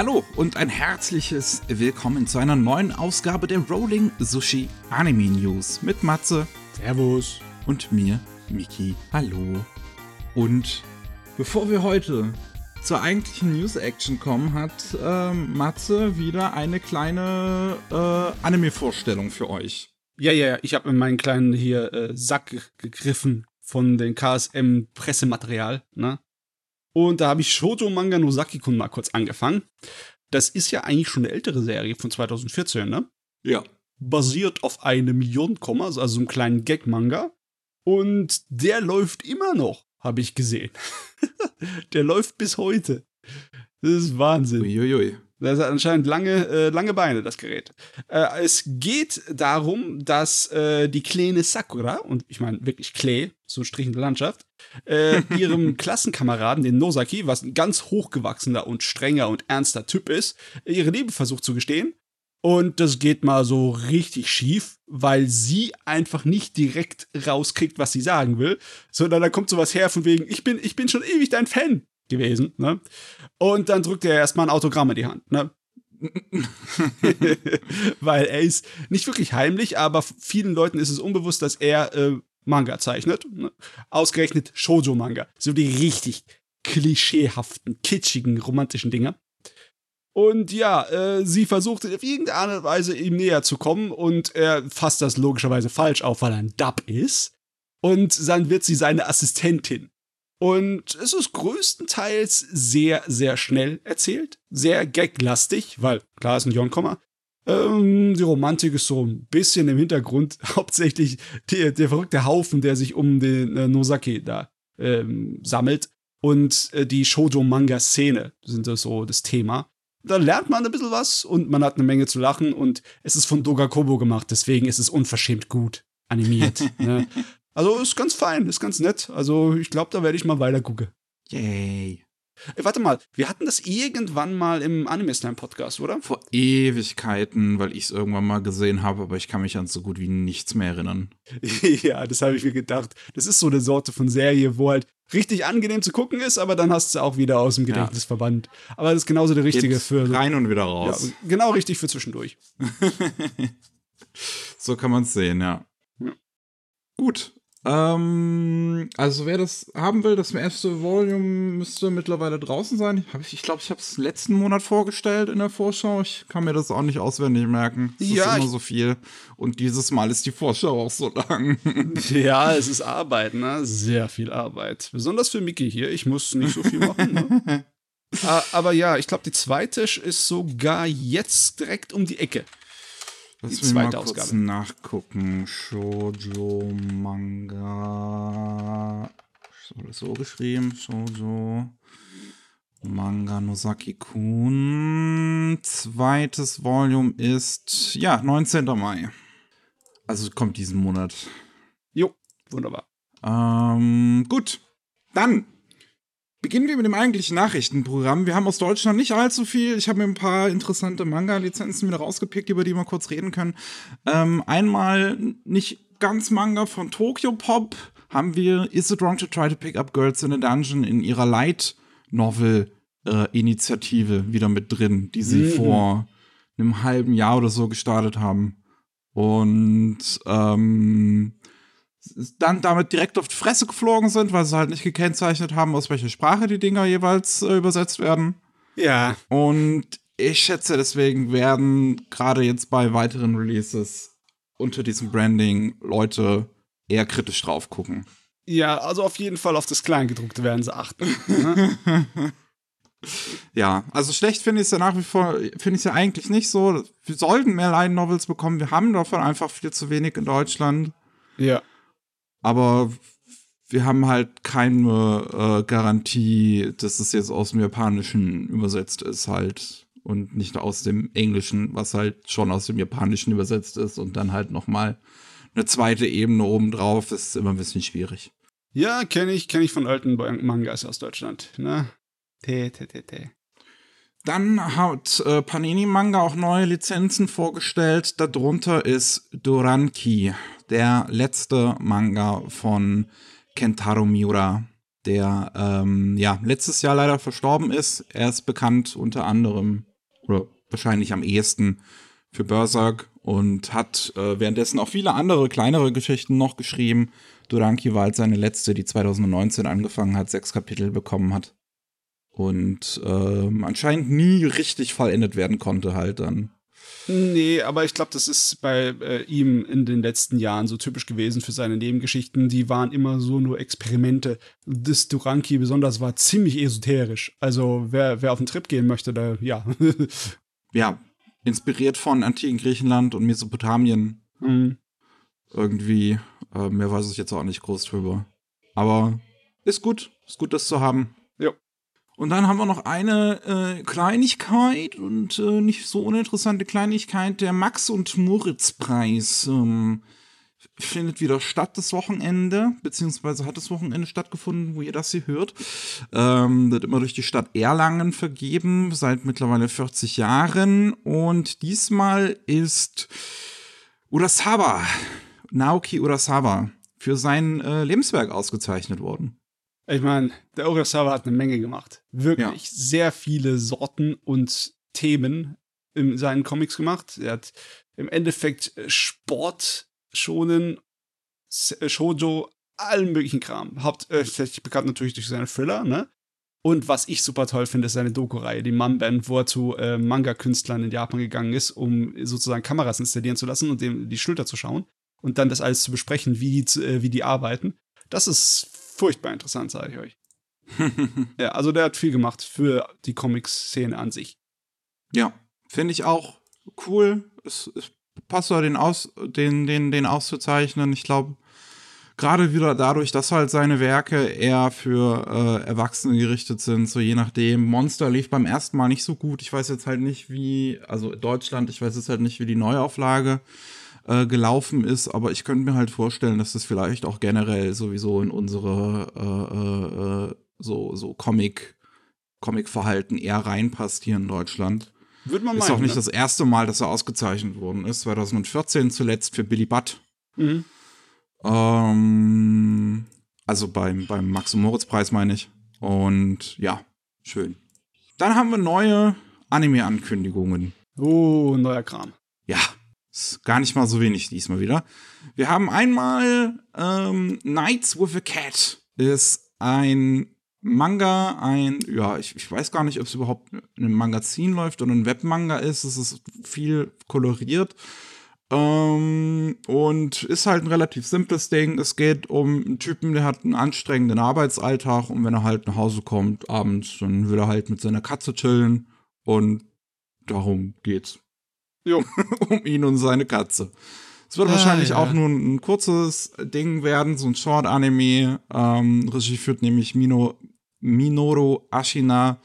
Hallo und ein herzliches Willkommen zu einer neuen Ausgabe der Rolling Sushi Anime News mit Matze. Servus. Und mir, Miki. Hallo. Und bevor wir heute zur eigentlichen News-Action kommen, hat äh, Matze wieder eine kleine äh, Anime-Vorstellung für euch. Ja, ja, ja. Ich habe in meinen kleinen hier äh, Sack gegriffen von dem KSM-Pressematerial. Ne? Und da habe ich Shoujo Manga Nozaki-kun mal kurz angefangen. Das ist ja eigentlich schon eine ältere Serie von 2014, ne? Ja. Basiert auf einem Millionenkomma, also einem kleinen Gag-Manga. Und der läuft immer noch, habe ich gesehen. der läuft bis heute. Das ist Wahnsinn. Uiuiui. Das hat anscheinend lange, äh, lange Beine, das Gerät. Äh, es geht darum, dass äh, die kleine Sakura, und ich meine wirklich Klee, so ein Strich in der Landschaft, äh, ihrem Klassenkameraden, den Nosaki, was ein ganz hochgewachsener und strenger und ernster Typ ist, ihre Liebe versucht zu gestehen. Und das geht mal so richtig schief, weil sie einfach nicht direkt rauskriegt, was sie sagen will, sondern da kommt sowas her von wegen, ich bin, ich bin schon ewig dein Fan gewesen, ne? Und dann drückt er erstmal ein Autogramm in die Hand, ne? Weil er ist nicht wirklich heimlich, aber vielen Leuten ist es unbewusst, dass er äh, Manga zeichnet. Ne? Ausgerechnet Shoujo-Manga. So die richtig klischeehaften, kitschigen, romantischen Dinge. Und ja, äh, sie versucht auf irgendeine Weise ihm näher zu kommen und er fasst das logischerweise falsch auf, weil er ein Dub ist. Und dann wird sie seine Assistentin. Und es ist größtenteils sehr, sehr schnell erzählt, sehr gaglastig, weil klar ist ein Jon-Komma. Ähm, die Romantik ist so ein bisschen im Hintergrund, hauptsächlich der, der verrückte Haufen, der sich um den äh, Nosaki da ähm, sammelt und äh, die Shoujo-Manga-Szene sind das so das Thema. Da lernt man ein bisschen was und man hat eine Menge zu lachen und es ist von Doga Kobo gemacht, deswegen ist es unverschämt gut animiert. ne? Also ist ganz fein, ist ganz nett. Also ich glaube, da werde ich mal weiter gucken. Yay. Ey, warte mal, wir hatten das irgendwann mal im Anime Slam Podcast, oder? Vor Ewigkeiten, weil ich es irgendwann mal gesehen habe, aber ich kann mich an so gut wie nichts mehr erinnern. ja, das habe ich mir gedacht. Das ist so eine Sorte von Serie, wo halt richtig angenehm zu gucken ist, aber dann hast du auch wieder aus dem Gedächtnis ja. verbannt. Aber das ist genauso der richtige Geht für. Rein und wieder raus. Ja, genau richtig für zwischendurch. so kann man es sehen, ja. ja. Gut, ähm, also wer das haben will, das erste Volume müsste mittlerweile draußen sein. Ich, ich glaube, ich habe es letzten Monat vorgestellt in der Vorschau. Ich kann mir das auch nicht auswendig merken. Es ja, ist immer so viel. Und dieses Mal ist die Vorschau auch so lang. Ja, es ist Arbeit, ne? Sehr viel Arbeit. Besonders für Mickey hier. Ich muss nicht so viel machen, ne? Aber ja, ich glaube, die zweite ist sogar jetzt direkt um die Ecke. Lass die zweite mal kurz Ausgabe. nachgucken. Shoujo Manga. So, das so geschrieben. Shoujo Manga Nozaki Kun. Zweites Volume ist, ja, 19. Mai. Also kommt diesen Monat. Jo, wunderbar. Ähm, gut. Dann Beginnen wir mit dem eigentlichen Nachrichtenprogramm. Wir haben aus Deutschland nicht allzu viel. Ich habe mir ein paar interessante Manga-Lizenzen wieder rausgepickt, über die wir kurz reden können. Ähm, einmal nicht ganz Manga von Tokyo Pop haben wir Is It Wrong to Try to Pick Up Girls in a Dungeon in ihrer Light Novel äh, Initiative wieder mit drin, die sie mhm. vor einem halben Jahr oder so gestartet haben. Und ähm, dann damit direkt auf die Fresse geflogen sind, weil sie halt nicht gekennzeichnet haben, aus welcher Sprache die Dinger jeweils äh, übersetzt werden. Ja. Und ich schätze, deswegen werden gerade jetzt bei weiteren Releases unter diesem Branding Leute eher kritisch drauf gucken. Ja, also auf jeden Fall auf das Kleingedruckte werden sie achten. Ne? ja, also schlecht finde ich es ja nach wie vor, finde ich es ja eigentlich nicht so. Wir sollten mehr Line Novels bekommen. Wir haben davon einfach viel zu wenig in Deutschland. Ja aber wir haben halt keine äh, Garantie, dass es jetzt aus dem Japanischen übersetzt ist halt und nicht aus dem Englischen, was halt schon aus dem Japanischen übersetzt ist und dann halt noch mal eine zweite Ebene obendrauf, ist immer ein bisschen schwierig. Ja, kenne ich, kenne ich von alten Mangas aus Deutschland, ne? Te, te, te, te. Dann hat äh, Panini Manga auch neue Lizenzen vorgestellt. Darunter ist Duranki der letzte Manga von Kentaro Miura, der ähm, ja letztes Jahr leider verstorben ist. Er ist bekannt unter anderem oder wahrscheinlich am ehesten für Berserk und hat äh, währenddessen auch viele andere kleinere Geschichten noch geschrieben. Duranki war halt seine letzte, die 2019 angefangen hat, sechs Kapitel bekommen hat. Und ähm, anscheinend nie richtig vollendet werden konnte halt dann. Nee, aber ich glaube, das ist bei äh, ihm in den letzten Jahren so typisch gewesen für seine Nebengeschichten. Die waren immer so nur Experimente. Das Duranki besonders war ziemlich esoterisch. Also wer, wer auf den Trip gehen möchte, da, ja. ja, inspiriert von antiken Griechenland und Mesopotamien. Mhm. Irgendwie. Äh, mehr weiß ich jetzt auch nicht groß drüber. Aber ist gut. Ist gut, das zu haben. Und dann haben wir noch eine äh, Kleinigkeit und äh, nicht so uninteressante Kleinigkeit. Der Max- und Moritz-Preis ähm, findet wieder statt das Wochenende, beziehungsweise hat das Wochenende stattgefunden, wo ihr das hier hört. Ähm, wird immer durch die Stadt Erlangen vergeben, seit mittlerweile 40 Jahren. Und diesmal ist Urasawa, Naoki Urasawa, für sein äh, Lebenswerk ausgezeichnet worden. Ich meine, der Urasawa hat eine Menge gemacht. Wirklich ja. sehr viele Sorten und Themen in seinen Comics gemacht. Er hat im Endeffekt Sport schonen, äh, Shoujo, allen möglichen Kram. Hauptsächlich bekannt natürlich durch seine Thriller, ne? Und was ich super toll finde, ist seine Doku-Reihe, die Mum-Band, wo er zu äh, Manga-Künstlern in Japan gegangen ist, um sozusagen Kameras installieren zu lassen und dem die Schulter zu schauen und dann das alles zu besprechen, wie die, äh, wie die arbeiten. Das ist furchtbar interessant, sage ich euch. ja, also der hat viel gemacht für die Comics-Szene an sich. Ja, finde ich auch cool. Es, es passt den, aus, den, den, den auszuzeichnen. Ich glaube, gerade wieder dadurch, dass halt seine Werke eher für äh, Erwachsene gerichtet sind, so je nachdem. Monster lief beim ersten Mal nicht so gut. Ich weiß jetzt halt nicht, wie, also Deutschland, ich weiß jetzt halt nicht, wie die Neuauflage äh, gelaufen ist, aber ich könnte mir halt vorstellen, dass das vielleicht auch generell sowieso in unsere äh, äh, äh so, so Comic, Comic-Verhalten eher reinpasst hier in Deutschland. Würde man ist meinen, auch nicht ne? das erste Mal, dass er ausgezeichnet worden ist. 2014 zuletzt für Billy Butt. Mhm. Ähm, also beim, beim Max- und Moritz-Preis meine ich. Und ja, schön. Dann haben wir neue Anime-Ankündigungen. Oh, neuer Kram. Ja, gar nicht mal so wenig diesmal wieder. Wir haben einmal ähm, Nights with a Cat. Ist ein Manga ein, ja, ich, ich weiß gar nicht, ob es überhaupt in einem Magazin läuft oder ein Webmanga ist. Es ist viel koloriert. Ähm, und ist halt ein relativ simples Ding. Es geht um einen Typen, der hat einen anstrengenden Arbeitsalltag und wenn er halt nach Hause kommt abends, dann will er halt mit seiner Katze chillen und darum geht's. Jo. um ihn und seine Katze. Es wird ah, wahrscheinlich ja. auch nur ein, ein, kurzes Ding werden, so ein Short-Anime. Ähm, Regie führt nämlich Mino, Minoru Ashina,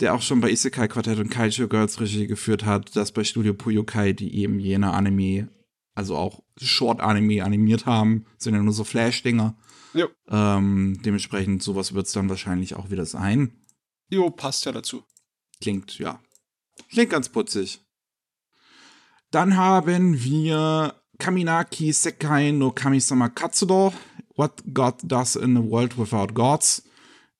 der auch schon bei Isekai Quartett und Kaiju Girls Regie geführt hat, das bei Studio Puyokai, die eben jene Anime, also auch Short-Anime animiert haben, sind ja nur so Flash-Dinger. Ähm, dementsprechend, sowas wird es dann wahrscheinlich auch wieder sein. Jo, passt ja dazu. Klingt, ja. Klingt ganz putzig. Dann haben wir Kaminaki Sekai no Kamisama Katsudo. What God Does in a World Without Gods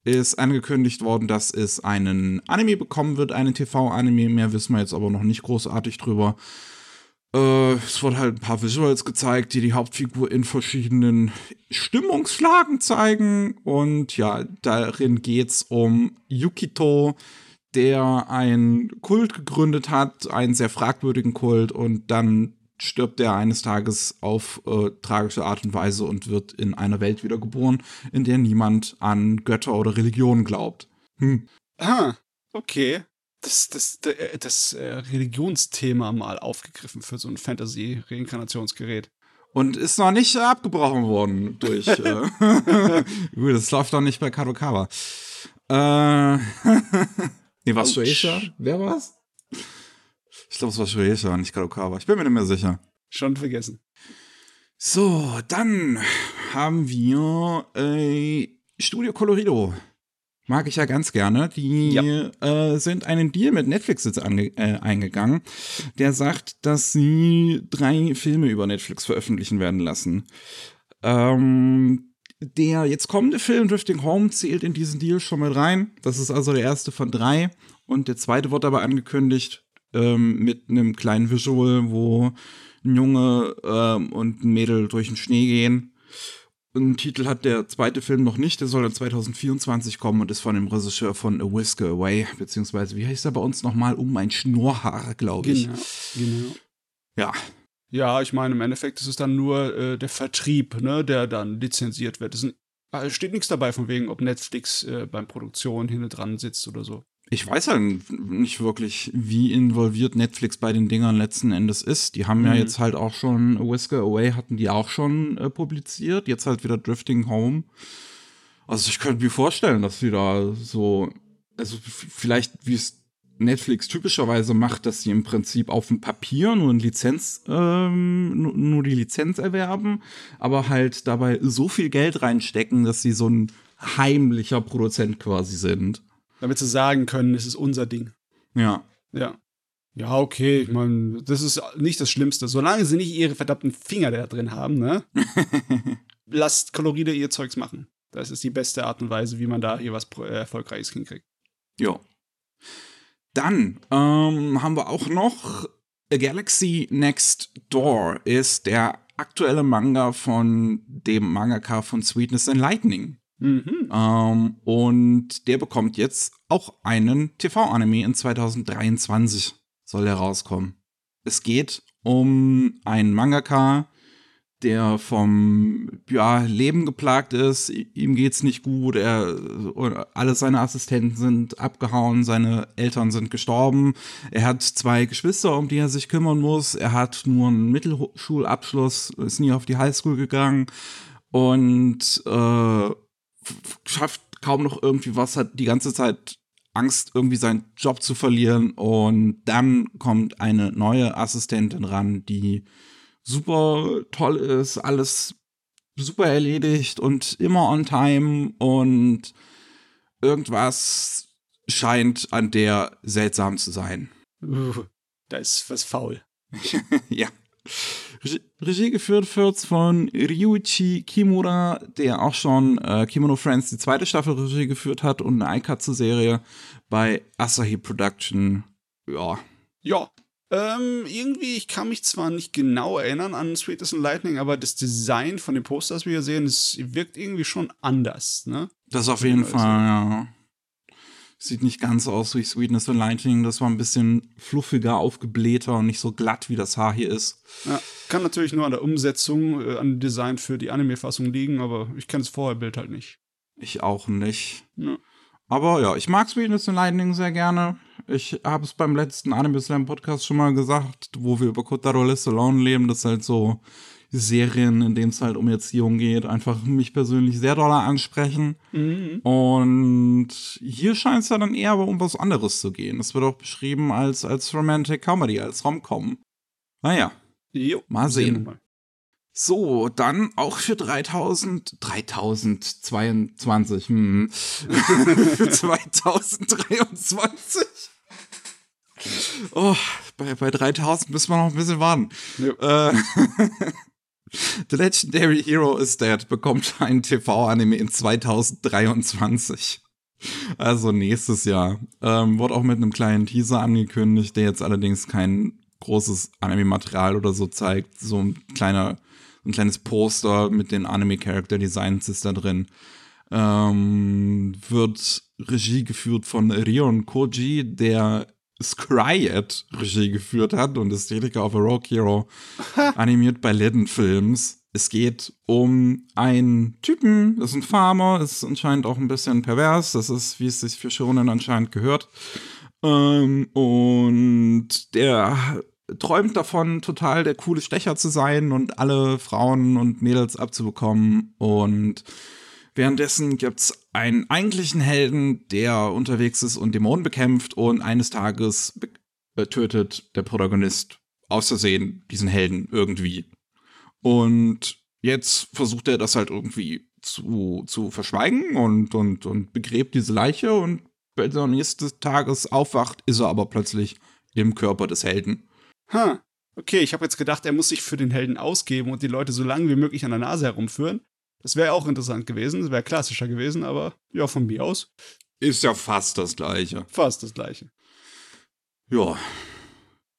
ist angekündigt worden, dass es einen Anime bekommen wird, einen TV-Anime. Mehr wissen wir jetzt aber noch nicht großartig drüber. Äh, es wurden halt ein paar Visuals gezeigt, die die Hauptfigur in verschiedenen Stimmungslagen zeigen. Und ja, darin geht's um Yukito, der einen Kult gegründet hat, einen sehr fragwürdigen Kult und dann stirbt er eines Tages auf äh, tragische Art und Weise und wird in einer Welt wiedergeboren, in der niemand an Götter oder Religionen glaubt. Hm. Ah, okay. Das, das, das, das äh, Religionsthema mal aufgegriffen für so ein Fantasy-Reinkarnationsgerät. Und ist noch nicht abgebrochen worden durch. äh, Gut, das läuft doch nicht bei Kadokawa. Äh, nee, was Shueisha? Wer war's? Ich glaube, es war Shueisha, nicht Kadokawa. Ich bin mir nicht mehr sicher. Schon vergessen. So, dann haben wir äh, Studio Colorido. Mag ich ja ganz gerne. Die ja. äh, sind einen Deal mit Netflix jetzt ange äh, eingegangen, der sagt, dass sie drei Filme über Netflix veröffentlichen werden lassen. Ähm, der jetzt kommende Film Drifting Home zählt in diesen Deal schon mit rein. Das ist also der erste von drei. Und der zweite wird aber angekündigt ähm, mit einem kleinen Visual, wo ein Junge ähm, und ein Mädel durch den Schnee gehen. Einen Titel hat der zweite Film noch nicht, der soll dann 2024 kommen und ist von dem Regisseur von A Whisker Away, beziehungsweise, wie heißt er bei uns nochmal? Um ein Schnurrhaar, glaube ich. Genau, genau. Ja, Ja, ich meine, im Endeffekt ist es dann nur äh, der Vertrieb, ne, der dann lizenziert wird. Es steht nichts dabei, von wegen, ob Netflix äh, beim Produktion hinten dran sitzt oder so. ich weiß ja nicht wirklich, wie involviert Netflix bei den Dingern letzten Endes ist. Die haben ja Mhm. jetzt halt auch schon Whisker Away hatten die auch schon äh, publiziert, jetzt halt wieder Drifting Home. Also ich könnte mir vorstellen, dass sie da so, also vielleicht wie es Netflix typischerweise macht, dass sie im Prinzip auf dem Papier nur Lizenz, ähm, nur, die Lizenz erwerben, aber halt dabei so viel Geld reinstecken, dass sie so ein heimlicher Produzent quasi sind. Damit sie sagen können, es ist unser Ding. Ja. Ja. Ja, okay, ich meine, das ist nicht das Schlimmste. Solange sie nicht ihre verdammten Finger da drin haben, ne? Lasst Koloride ihr Zeugs machen. Das ist die beste Art und Weise, wie man da hier was äh, Erfolgreiches hinkriegt. Ja. Dann ähm, haben wir auch noch A Galaxy Next Door ist der aktuelle Manga von dem Mangaka von Sweetness and Lightning. Mhm. Ähm, und der bekommt jetzt auch einen TV-Anime in 2023 soll der rauskommen. Es geht um einen Mangaka, der vom ja, Leben geplagt ist, ihm geht's nicht gut, er alle seine Assistenten sind abgehauen, seine Eltern sind gestorben, er hat zwei Geschwister, um die er sich kümmern muss, er hat nur einen Mittelschulabschluss, ist nie auf die Highschool gegangen und äh, schafft kaum noch irgendwie was, hat die ganze Zeit Angst, irgendwie seinen Job zu verlieren. Und dann kommt eine neue Assistentin ran, die super toll ist, alles super erledigt und immer on time und irgendwas scheint an der seltsam zu sein. Uh, da ist was faul. ja. Regie, geführt wird von Ryuichi Kimura, der auch schon äh, Kimono Friends die zweite Staffel Regie geführt hat und eine Aikatsu-Serie bei Asahi Production. Ja, Ja. Ähm, irgendwie, ich kann mich zwar nicht genau erinnern an Sweetness and Lightning, aber das Design von den Posters, wie wir sehen, es wirkt irgendwie schon anders, ne? das auf jeden Fall, ja. Sieht nicht ganz aus wie Sweetness and Lightning. Das war ein bisschen fluffiger, aufgeblähter und nicht so glatt, wie das Haar hier ist. Ja, kann natürlich nur an der Umsetzung, äh, an dem Design für die Anime-Fassung liegen, aber ich kenne das Vorherbild halt nicht. Ich auch nicht. Ja. Aber ja, ich mag Sweetness and Lightning sehr gerne. Ich habe es beim letzten Anime Slam Podcast schon mal gesagt, wo wir über Kotaro Alone leben. Das halt so Serien, in denen es halt um Erziehung geht, einfach mich persönlich sehr doll ansprechen. Mhm. Und hier scheint es ja dann eher aber um was anderes zu gehen. Es wird auch beschrieben als, als Romantic Comedy, als Rom-Com. Naja, Jo, Mal sehen. wir mal. So, dann auch für 3000, 3022, hm. für 2023. Oh, bei, bei 3000 müssen wir noch ein bisschen warten. Jo. Äh, The Legendary Hero is Dead bekommt einen TV-Anime in 2023. Also nächstes Jahr. Ähm, wurde auch mit einem kleinen Teaser angekündigt, der jetzt allerdings kein großes Anime-Material oder so zeigt. So ein kleiner, ein kleines Poster mit den Anime-Character-Designs ist da drin. Ähm, wird Regie geführt von Rion Koji, der Scryet Regie geführt hat und Ästhetiker auf A Rogue Hero, animiert bei Legend Films. Es geht um einen Typen, das ist ein Farmer, ist anscheinend auch ein bisschen pervers, das ist, wie es sich für Shonen anscheinend gehört. Ähm, und der träumt davon, total der coole Stecher zu sein und alle Frauen und Mädels abzubekommen. Und währenddessen gibt's einen eigentlichen Helden, der unterwegs ist und Dämonen bekämpft und eines Tages äh, tötet der Protagonist aus Versehen diesen Helden irgendwie. Und jetzt versucht er das halt irgendwie zu, zu verschweigen und, und, und begräbt diese Leiche und wenn er nächstes Tages aufwacht, ist er aber plötzlich im Körper des Helden. Ha. Okay, ich habe jetzt gedacht, er muss sich für den Helden ausgeben und die Leute so lange wie möglich an der Nase herumführen. Das wäre auch interessant gewesen, das wäre klassischer gewesen, aber ja, von mir aus Ist ja fast das gleiche. fast das gleiche. Ja.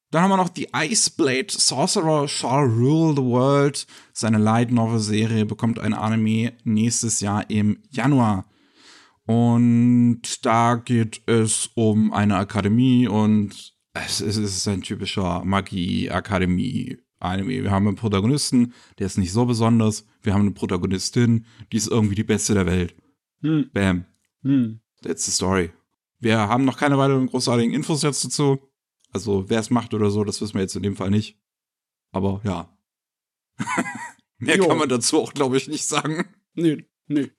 Dann haben wir noch die Iceblade Sorcerer Shall Rule the World. Seine Light Novel Serie bekommt ein Anime nächstes Jahr im Januar. Und da geht es um eine Akademie und es ist ein typischer Magie-Akademie-Anime. Wir haben einen Protagonisten, der ist nicht so besonders. Wir haben eine Protagonistin, die ist irgendwie die beste der Welt. Hm. Bam. Hm. That's the story. Wir haben noch keine weiteren großartigen Infos jetzt dazu. Also, wer es macht oder so, das wissen wir jetzt in dem Fall nicht. Aber ja. Mehr Jo. kann man dazu auch, glaube ich, nicht sagen. Nee. nee.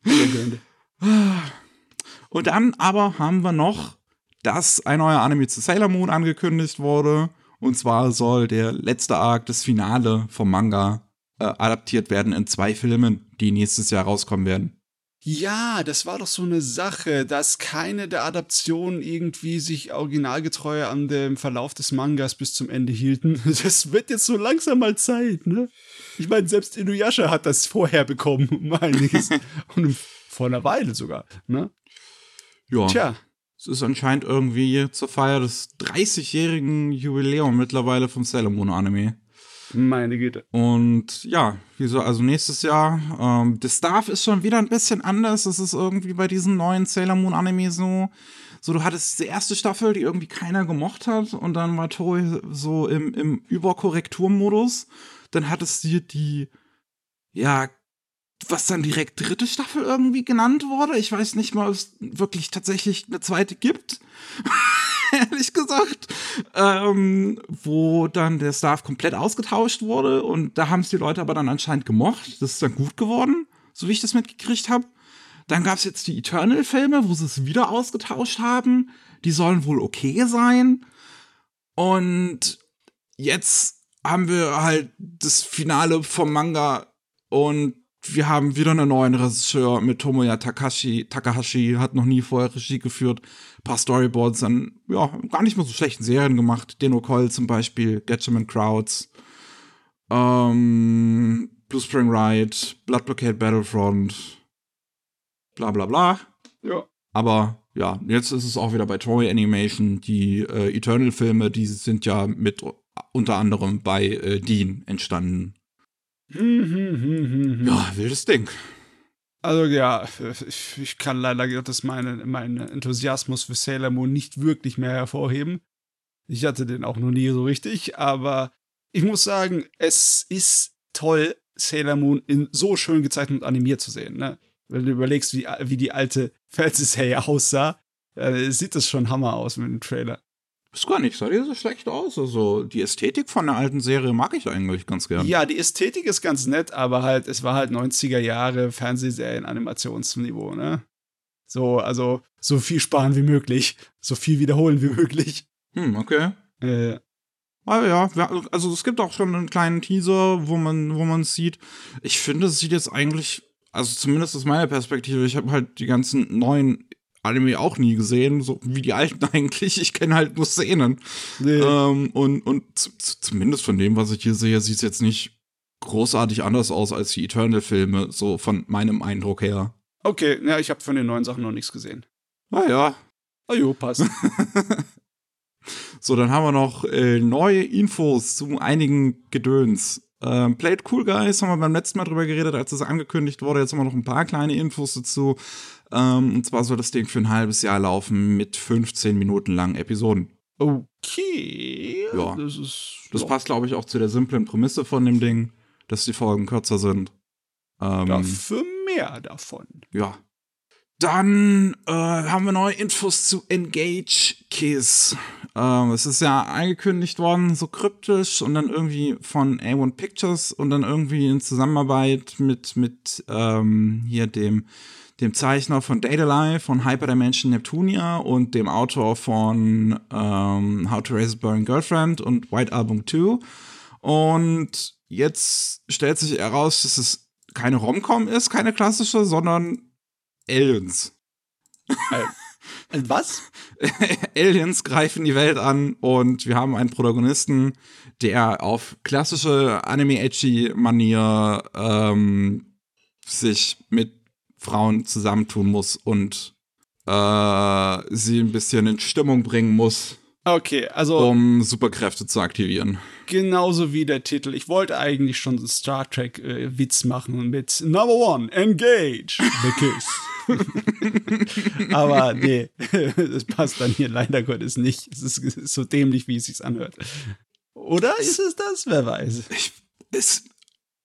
Und dann aber haben wir noch, dass ein neuer Anime zu Sailor Moon angekündigt wurde. Und zwar soll der letzte Arc, das Finale vom Manga, äh, adaptiert werden in zwei Filmen, die nächstes Jahr rauskommen werden. Ja, das war doch so eine Sache, dass keine der Adaptionen irgendwie sich originalgetreu an dem Verlauf des Mangas bis zum Ende hielten. Das wird jetzt so langsam mal Zeit, ne? Ich meine, selbst Inuyasha hat das vorher bekommen, um einiges. Und vor einer Weile sogar, ne? Ja. Tja, Es ist anscheinend irgendwie zur Feier des 30-jährigen Jubiläum mittlerweile vom Sailor Moon Anime. meine Güte. Und ja, wieso, also nächstes Jahr. Ähm, der Staff ist schon wieder ein bisschen anders. Es ist irgendwie bei diesen neuen Sailor Moon Anime so. So, du hattest die erste Staffel, die irgendwie keiner gemocht hat. Und dann war Toei so im, im Überkorrekturmodus. Dann hattest du die, ja, was dann direkt dritte Staffel irgendwie genannt wurde. Ich weiß nicht mal, ob es wirklich tatsächlich eine zweite gibt. Ehrlich gesagt. Ähm, wo dann der Staff komplett ausgetauscht wurde. Und da haben es die Leute aber dann anscheinend gemocht. Das ist dann gut geworden, so wie ich das mitgekriegt habe. Dann gab es jetzt die Eternal-Filme, wo sie es wieder ausgetauscht haben. Die sollen wohl okay sein. Und jetzt haben wir halt das Finale vom Manga und wir haben wieder einen neuen Regisseur mit Tomoya Takashi. Takahashi hat noch nie vorher Regie geführt. Ein paar Storyboards an, ja, gar nicht mal so schlechten Serien gemacht. Deno Coil zum Beispiel, Gatchaman Crowds, ähm, Blue Spring Ride, Blood Blockade Battlefront, bla bla bla. Ja. Aber ja, jetzt ist es auch wieder bei Toei Animation. Die äh, Eternal-Filme, die sind ja mit unter anderem bei äh, Dean entstanden. Ja, wildes Ding. Also ja, ich, ich kann leider Gottes meine, meinen Enthusiasmus für Sailor Moon nicht wirklich mehr hervorheben. Ich hatte den auch noch nie so richtig, aber ich muss sagen, es ist toll, Sailor Moon in so schön gezeichnet und animiert zu sehen. Ne? Wenn du überlegst, wie, wie die alte Fernsehserie aussah, äh, sieht das schon Hammer aus mit dem Trailer. Ist gar nicht, sah die so schlecht aus. Also, die Ästhetik von der alten Serie mag ich eigentlich ganz gern. Ja, die Ästhetik ist ganz nett, aber halt, es war halt 90er Jahre Fernsehserien-Animationsniveau, ne? So, also, so viel sparen wie möglich, so viel wiederholen wie möglich. Hm, okay. Äh, Aber ja, wir- also es gibt auch schon einen kleinen Teaser, wo man, wo man sieht. Ich finde, es sieht jetzt eigentlich, also zumindest aus meiner Perspektive, ich habe halt die ganzen neuen Anime auch nie gesehen, so wie die alten eigentlich. Ich kenne halt nur Szenen. nee. Ähm, und und zumindest von dem, was ich hier sehe, sieht es jetzt nicht großartig anders aus als die Eternal-Filme, so von meinem Eindruck her. Okay, ja, ich habe von den neuen Sachen noch nichts gesehen. Naja, Ah jo, passt. So, dann haben wir noch äh, neue Infos zu einigen Gedöns. Ähm, Played Cool Guys haben wir beim letzten Mal drüber geredet, als es angekündigt wurde. Jetzt haben wir noch ein paar kleine Infos dazu. Ähm, und zwar soll das Ding für ein halbes Jahr laufen mit 15 Minuten langen Episoden. Okay. Ja. Das ist. Das ja. passt, glaube ich, auch zu der simplen Prämisse von dem Ding, dass die Folgen kürzer sind. Ähm, Dafür mehr davon. Ja. Dann äh, haben wir neue Infos zu Engage Kiss. Ähm, es ist ja angekündigt worden, so kryptisch und dann irgendwie von A1 Pictures und dann irgendwie in Zusammenarbeit mit, mit ähm, hier dem, dem Zeichner von Data Life, von Hyperdimension Neptunia und dem Autor von ähm, How to Raise a Burning Girlfriend und White Album 2. Und jetzt stellt sich heraus, dass es keine Rom-Com ist, keine klassische, sondern Aliens. Was? Aliens greifen die Welt an und wir haben einen Protagonisten, der auf klassische Anime-Edgy-Manier ähm, sich mit Frauen zusammentun muss und äh, sie ein bisschen in Stimmung bringen muss Okay, also. Um Superkräfte zu aktivieren. Genauso wie der Titel. Ich wollte eigentlich schon so Star Trek-Witz äh, machen mit Number One, Engage, the Kiss. Aber nee, das passt dann hier leider Gottes nicht. Es ist, es ist so dämlich, wie es sich anhört. Oder ist es das? Wer weiß. Ich, es,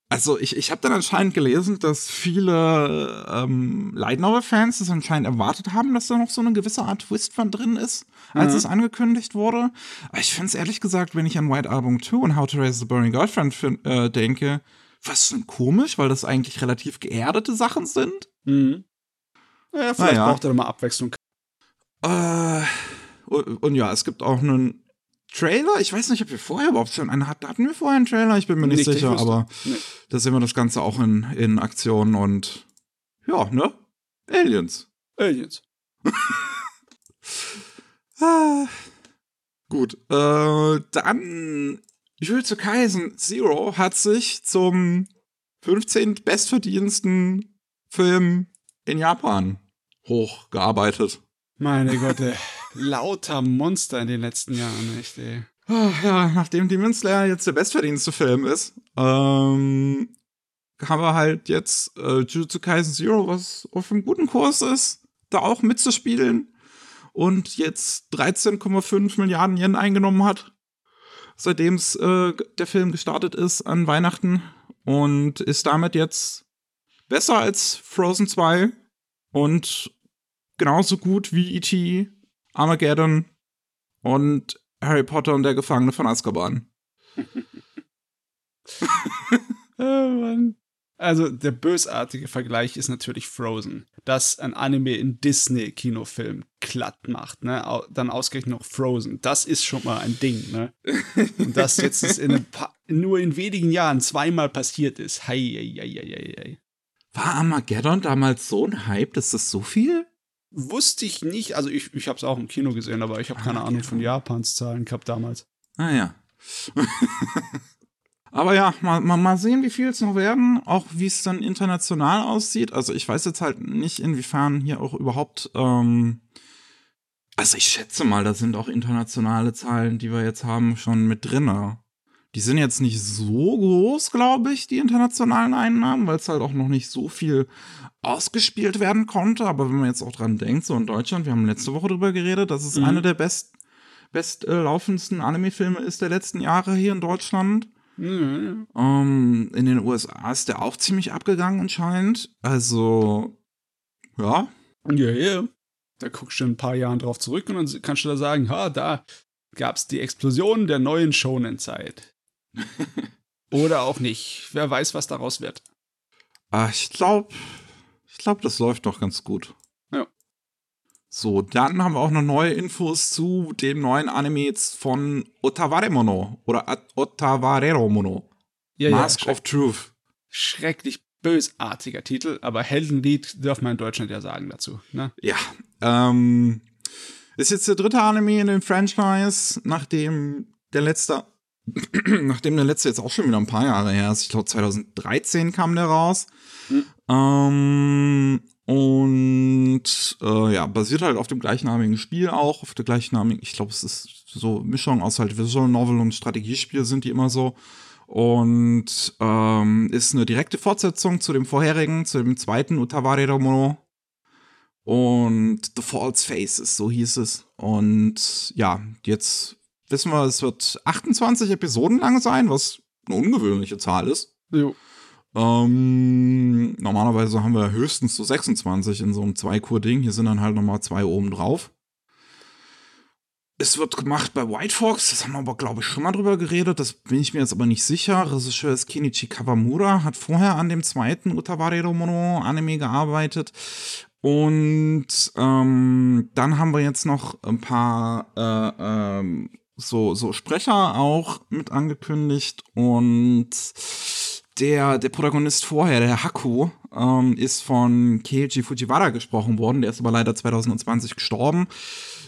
also ich, ich habe dann anscheinend gelesen, dass viele ähm, Light Novel-Fans das anscheinend erwartet haben, dass da noch so eine gewisse Art Twist von drin ist, als mhm. es angekündigt wurde. Aber ich finde es ehrlich gesagt, wenn ich an White Album 2 und How to Raise the Burning Girlfriend äh, denke, was denn komisch, weil das eigentlich relativ geerdete Sachen sind. Mhm. Ja, vielleicht naja. braucht er mal Abwechslung. Äh, und, und ja, es gibt auch einen Trailer? Ich weiß nicht, ob wir vorher überhaupt schon einen hatten. Hatten wir vorher einen Trailer? Ich bin mir nicht, nicht sicher, aber nee. da sehen wir das Ganze auch in, in Aktion und ja, ne? Aliens. Aliens. ah. Gut, äh, dann Jujutsu Kaisen Zero hat sich zum 15. bestverdiensten Film in Japan hochgearbeitet. Meine Güte lauter Monster in den letzten Jahren, echt, ey. Oh, ja, nachdem Demon Slayer jetzt der bestverdienste Film ist, ähm, haben wir halt jetzt äh, Jujutsu Kaisen Zero, was auf einem guten Kurs ist, da auch mitzuspielen und jetzt 13,5 Milliarden Yen eingenommen hat, seitdem äh, der Film gestartet ist an Weihnachten und ist damit jetzt besser als Frozen 2 und genauso gut wie E.T. Armageddon und Harry Potter und der Gefangene von Azkaban. oh Mann. Also der bösartige Vergleich ist natürlich Frozen, das ein Anime in Disney-Kinofilm glatt macht, ne? Dann ausgerechnet noch Frozen. Das ist schon mal ein Ding, ne? Und das jetzt in nur in wenigen Jahren zweimal passiert ist. Hei, hei, hei, hei. War Armageddon damals so ein Hype, dass das so viel? Wusste ich nicht, also ich, ich habe es auch im Kino gesehen, aber ich habe keine ah, Ahnung von Japans Zahlen gehabt damals. Ah ja. aber ja, mal, mal, mal sehen, wie viel es noch werden, auch wie es dann international aussieht. Also ich weiß jetzt halt nicht, inwiefern hier auch überhaupt, ähm, also ich schätze mal, da sind auch internationale Zahlen, die wir jetzt haben, schon mit drin. Die sind jetzt nicht so groß, glaube ich, die internationalen Einnahmen, weil es halt auch noch nicht so viel ausgespielt werden konnte. Aber wenn man jetzt auch dran denkt, so in Deutschland, wir haben letzte Woche drüber geredet, dass es mhm. einer der best, bestlaufendsten Anime-Filme ist der letzten Jahre hier in Deutschland. Mhm. Ähm, in den USA ist der auch ziemlich abgegangen anscheinend. Also, ja. Ja, ja. Da guckst du in ein paar Jahren drauf zurück und dann kannst du da sagen, ha, da gab es die Explosion der neuen Shonen-Zeit. Oder auch nicht. Wer weiß, was daraus wird. Ah, ich glaube, ich glaube, das läuft doch ganz gut. Ja. So, dann haben wir auch noch neue Infos zu dem neuen Anime von Otawaremono oder Otawareromono. Ja, Mask ja, of Truth. Schrecklich bösartiger Titel, aber Heldenlied darf man in Deutschland ja sagen dazu. Ne? Ja. Ähm, ist jetzt der dritte Anime in dem Franchise, nachdem der letzte, nachdem der letzte jetzt auch schon wieder ein paar Jahre her ist. Ich glaube 2013 kam der raus. Mhm. Ähm, und äh, ja, basiert halt auf dem gleichnamigen Spiel auch, auf der gleichnamigen, ich glaube, es ist so Mischung aus halt Visual Novel und Strategiespiel sind die immer so. Und ähm, ist eine direkte Fortsetzung zu dem vorherigen, zu dem zweiten Utaware Romono. Und The False Faces, so hieß es. Und ja, jetzt wissen wir, es wird 28 Episoden lang sein, was eine ungewöhnliche Zahl ist. Jo. Ähm, normalerweise haben wir höchstens so 26 in so einem Zwei-Kur-Ding. Hier sind dann halt nochmal zwei oben drauf. Es wird gemacht bei White Fox, das haben wir aber, glaube ich, schon mal drüber geredet. Das bin ich mir jetzt aber nicht sicher. Regisseur ist Kenichi Kawamura, hat vorher an dem zweiten Utaware Mono Anime gearbeitet. Und ähm, dann haben wir jetzt noch ein paar äh, ähm, so, so Sprecher auch mit angekündigt. Und der, der Protagonist vorher, der Haku, ähm, ist von Keiji Fujiwara gesprochen worden. Der ist aber leider 2020 gestorben.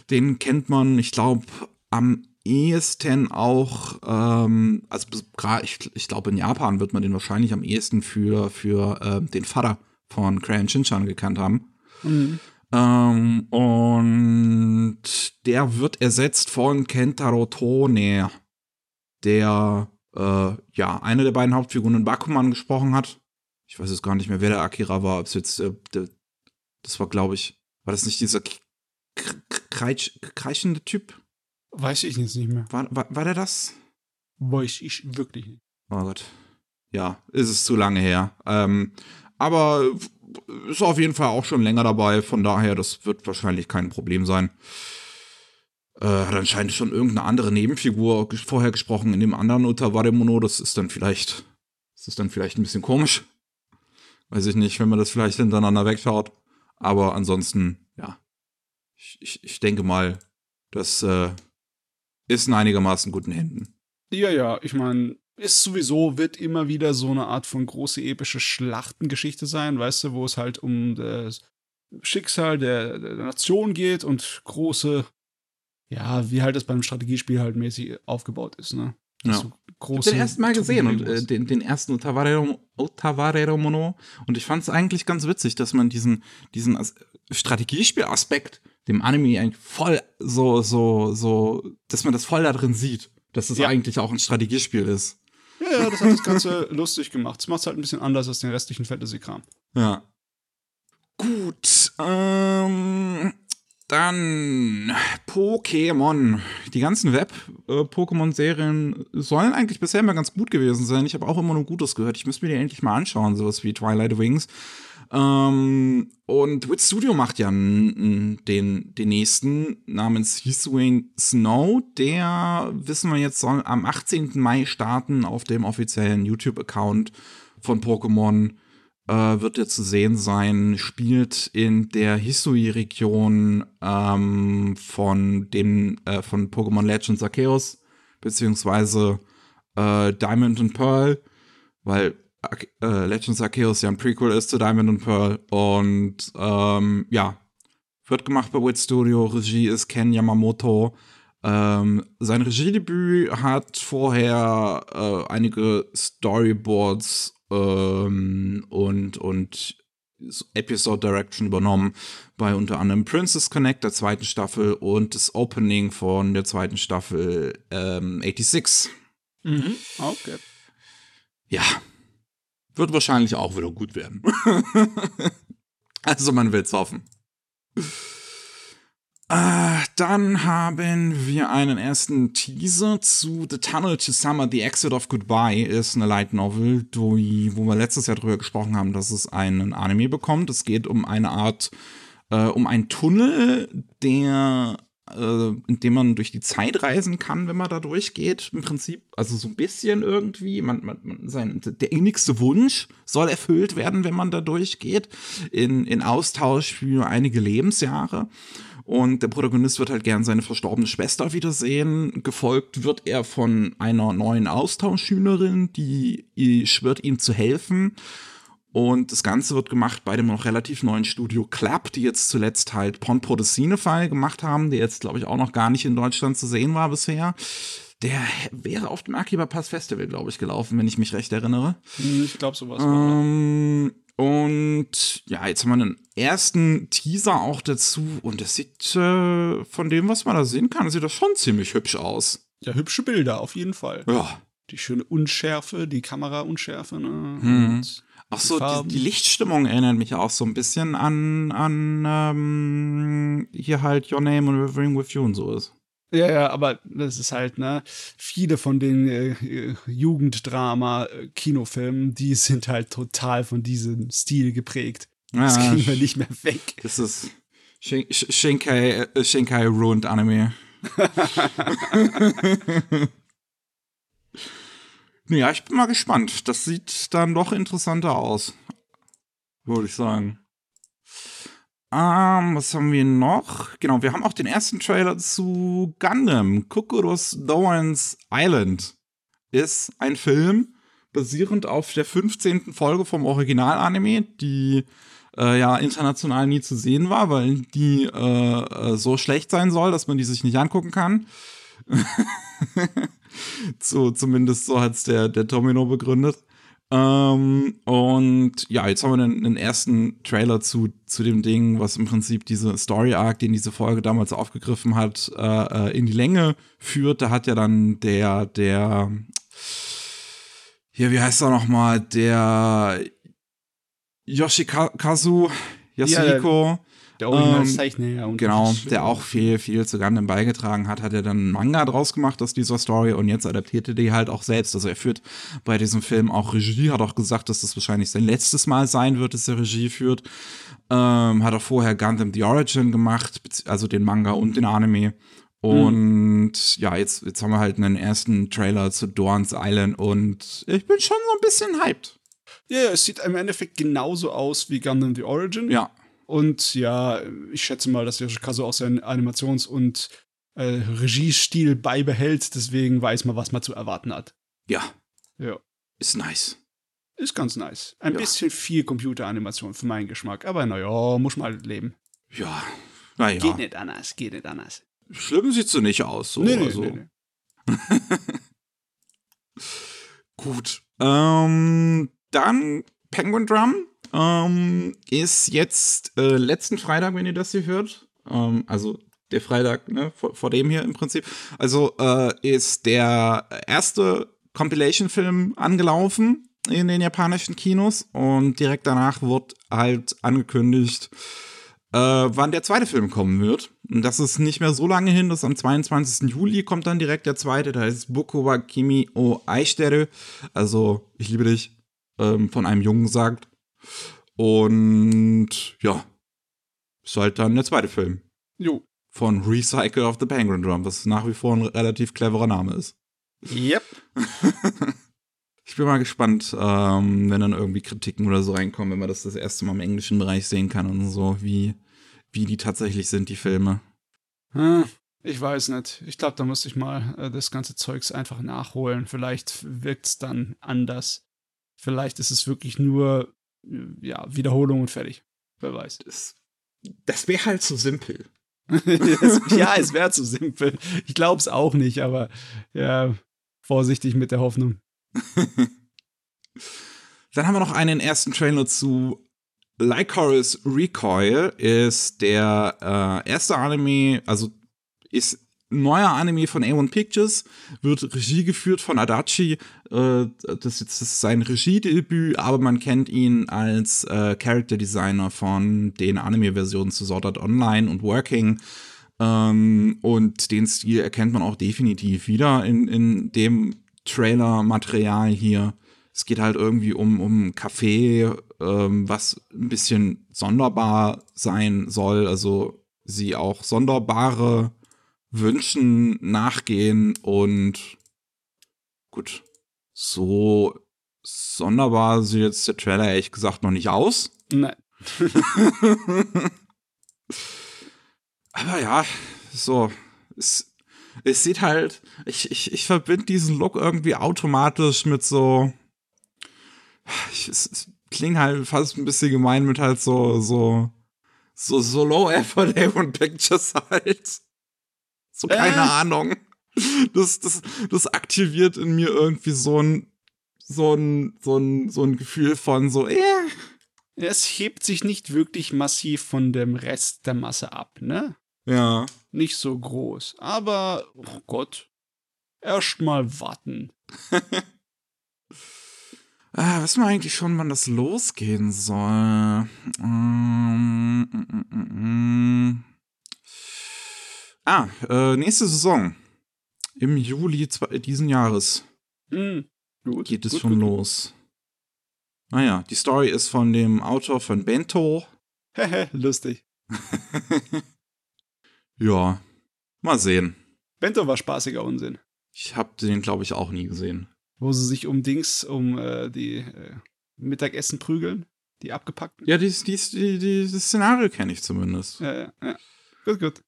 Den kennt man, ich glaube, am ehesten auch, ähm, also ich, ich glaube in Japan wird man den wahrscheinlich am ehesten für, für äh, den Vater von Crayon Shinchan gekannt haben. Mhm. Ähm, und der wird ersetzt von Kentaro Tone, der äh, ja eine der beiden Hauptfiguren in Bakuman gesprochen hat. Ich weiß jetzt gar nicht mehr, wer der Akira war. Ob es jetzt äh, das war, glaube ich, war das nicht dieser kreisch, kreischende Typ? Weiß ich jetzt nicht mehr. War, war, war der das? Weiß ich wirklich nicht. Oh Gott. Ja, ist es zu lange her. Ähm, aber ist auf jeden Fall auch schon länger dabei, von daher, das wird wahrscheinlich kein Problem sein. Äh, hat anscheinend schon irgendeine andere Nebenfigur vorher gesprochen in dem anderen Utawaremono. Das ist dann vielleicht, das ist dann vielleicht ein bisschen komisch. Weiß ich nicht, wenn man das vielleicht hintereinander wegschaut. Aber ansonsten, ja. Ich, ich, ich denke mal, das äh, ist in einigermaßen guten Händen. Ja, ja, ich meine, ist sowieso, wird immer wieder so eine Art von große epische Schlachtengeschichte sein, weißt du, wo es halt um das Schicksal der, der Nation geht und große, ja, wie halt das beim Strategiespiel halt mäßig aufgebaut ist, ne? Ja. So große ich hab den ersten Mal gesehen und äh, den, den ersten Otavarero Mono und ich fand es eigentlich ganz witzig, dass man diesen, diesen Strategiespiel-Aspekt dem Anime eigentlich voll so, so, so, dass man das voll da drin sieht, dass es ja. eigentlich auch ein Strategiespiel ist. Ja, ja, das hat das Ganze lustig gemacht. Das macht es halt ein bisschen anders als den restlichen Fantasy-Kram. Ja. Gut, ähm, dann Pokémon. Die ganzen Web-Pokémon-Serien sollen eigentlich bisher immer ganz gut gewesen sein. Ich habe auch immer nur Gutes gehört. Ich müsste mir die endlich mal anschauen, sowas wie Twilight Wings. Ähm, und Wit Studio macht ja den, den nächsten namens Hisuane Snow. Der, wissen wir jetzt, soll am 18. Mai starten auf dem offiziellen YouTube-Account von Pokémon. Äh, wird er zu sehen sein, spielt in der Hisui-Region ähm, von dem, äh, von Pokémon Legends Arceus, beziehungsweise äh, Diamond and Pearl, weil äh, Legends Arceus ja ein Prequel ist zu Diamond and Pearl. Und ähm, ja, wird gemacht bei Wit Studio. Regie ist Ken Yamamoto. Ähm, sein Regiedebüt hat vorher äh, einige Storyboards ähm, und, und Episode Direction übernommen bei unter anderem Princess Connect der zweiten Staffel und das Opening von der zweiten Staffel ähm, 86. Mhm. Okay. Ja, wird wahrscheinlich auch wieder gut werden. also man will's hoffen. Äh, dann haben wir einen ersten Teaser zu The Tunnel to Summer, The Exit of Goodbye ist eine Light Novel, die, wo wir letztes Jahr drüber gesprochen haben, dass es einen Anime bekommt. Es geht um eine Art, äh, um einen Tunnel, der äh, in dem man durch die Zeit reisen kann, wenn man da durchgeht. Im Prinzip, also so ein bisschen irgendwie. Man, man, man sein, der innigste Wunsch soll erfüllt werden, wenn man da durchgeht. In, in Austausch für einige Lebensjahre. Und der Protagonist wird halt gern seine verstorbene Schwester wiedersehen. Gefolgt wird er von einer neuen Austauschschülerin, die schwört ihm zu helfen. Und das Ganze wird gemacht bei dem noch relativ neuen Studio Clap, die jetzt zuletzt halt Pon the Cinefile gemacht haben, der jetzt, glaube ich, auch noch gar nicht in Deutschland zu sehen war bisher. Der wäre auf dem Akiba Pass Festival, glaube ich, gelaufen, wenn ich mich recht erinnere. Hm, ich glaube, sowas. Ähm, und ja, jetzt haben wir einen ersten Teaser auch dazu. Und das sieht äh, von dem, was man da sehen kann, sieht das schon ziemlich hübsch aus. Ja, hübsche Bilder, auf jeden Fall. Ja. Die schöne Unschärfe, die Kameraunschärfe, ne? Hm. Ach so, die, die, Lichtstimmung erinnert mich auch so ein bisschen an, an ähm, hier halt Your Name und Rivering with You und so ist. Ja, ja, aber das ist halt, ne, viele von den äh, Jugenddrama-Kinofilmen, die sind halt total von diesem Stil geprägt. Das ja, kriegen wir nicht mehr weg. Das ist Shin Shinkai, äh, Shinkai Ruined Anime. Ja, ich bin mal gespannt. Das sieht dann doch interessanter aus. Würde ich sagen. Ähm, was haben wir noch? Genau, wir haben auch den ersten Trailer zu Gundam. Kokoros Doan's Island ist ein Film basierend auf der 15. Folge vom Original-Anime, die äh, ja international nie zu sehen war, weil die äh, äh so schlecht sein soll, dass man die sich nicht angucken kann. so, zumindest so hat es der, der Domino begründet. Ähm, und ja, jetzt haben wir einen, einen, ersten Trailer zu, zu dem Ding, was im Prinzip diese Story Arc, den diese Folge damals aufgegriffen hat, äh, äh in die Länge führt. Da hat ja dann der, der, hier, wie heißt er nochmal, der Yoshikazu Yasuhiko. Ja, der Originalzeichner, ähm, ja. Und genau, der auch viel, viel zu Gundam beigetragen hat, hat er dann einen Manga draus gemacht aus dieser Story und jetzt adaptierte die halt auch selbst. Also er führt bei diesem Film auch Regie, hat auch gesagt, dass das wahrscheinlich sein letztes Mal sein wird, dass er Regie führt. Ähm, hat auch vorher Gundam The Origin gemacht, also den Manga und den Anime. Und mhm. ja, jetzt, jetzt haben wir halt einen ersten Trailer zu Dorns Island und ich bin schon so ein bisschen hyped. Ja, es sieht im Endeffekt genauso aus wie Gundam The Origin. Ja. Und ja, ich schätze mal, dass Yoshikazu auch seinen Animations- und äh, Regiestil beibehält. Deswegen weiß man, was man zu erwarten hat. Ja. Ja. Ist nice. Ist ganz nice. Ein ja. bisschen viel Computeranimation für meinen Geschmack. Aber naja, muss man halt leben. Ja. Naja. Geht nicht anders, geht nicht anders. Schlimm sieht so nicht aus. So nee, nee, so. nee, nee. Gut. Ähm, dann Penguin Drum ähm, ist jetzt äh, letzten Freitag, wenn ihr das hier hört. Ähm, also der Freitag, ne, vor, vor, dem hier im Prinzip. Also äh, ist der erste Compilation-Film angelaufen in den japanischen Kinos und direkt danach wird halt angekündigt, äh, wann der zweite Film kommen wird. Und das ist nicht mehr so lange hin, das ist am 22. Juli kommt dann direkt der zweite, da heißt Boku wa Kimi o Aishiteru, also ich liebe dich, ähm, von einem Jungen sagt. Und ja, ist halt dann der zweite Film. Jo. Von Recycle of the Penguin Drum, was nach wie vor ein relativ cleverer Name ist. Yep. ich bin mal gespannt, ähm, wenn dann irgendwie Kritiken oder so reinkommen, wenn man das das erste Mal im englischen Bereich sehen kann und so, wie, wie die tatsächlich sind, die Filme. Hm, ich weiß nicht. Ich glaube, da muss ich mal äh, das ganze Zeugs einfach nachholen. Vielleicht wirkt es dann anders. Vielleicht ist es wirklich nur ja, Wiederholung und fertig. Wer weiß. Das, das wäre halt so simpel. ja, es wäre zu simpel. Ich glaube es auch nicht, aber ja, vorsichtig mit der Hoffnung. Dann haben wir noch einen ersten Trailer zu Lycoris Recoil. Ist der äh, erste Anime, also ist neuer Anime von A1 Pictures, wird Regie geführt von Adachi. Äh, das, ist, sein Regiedebüt, aber man kennt ihn als äh, Character Designer von den Anime-Versionen zu Sword Art Online und Working. Ähm, und den Stil erkennt man auch definitiv wieder in, in dem Trailer-Material hier. Es geht halt irgendwie um, um Café, ähm, was ein bisschen sonderbar sein soll. Also sie auch sonderbare Wünschen nachgehen und gut, so sonderbar sieht jetzt der Trailer ehrlich gesagt noch nicht aus. Nein. Aber ja, so, es, es sieht halt, ich, ich, ich verbinde diesen Look irgendwie automatisch mit so, ich, es, es klingt halt fast ein bisschen gemein mit halt so, so, so, so low effort Avon Pictures halt. So keine äh. Ahnung. Das, das, das aktiviert in mir irgendwie so ein, so ein, so ein, so ein Gefühl von so, äh. Es hebt sich nicht wirklich massiv von dem Rest der Masse ab, ne? Ja. Nicht so groß. Aber, oh Gott, erst mal warten. ah, wissen wir eigentlich schon, wann das losgehen soll? Ähm, mm, mm, mm, mm. Ah, äh, nächste Saison. Im Juli diesen Jahres. Hm, gut, geht es gut, schon gut. los. Naja, die Story ist von dem Autor von Bento. Hehe, lustig. ja, mal sehen. Bento war spaßiger Unsinn. Ich hab den, glaube ich, auch nie gesehen. Wo sie sich um Dings, um äh, die äh, Mittagessen prügeln, die abgepackten. Ja, die, die, die, die das Szenario kenne ich zumindest. Ja, ja, ja. Gut, gut.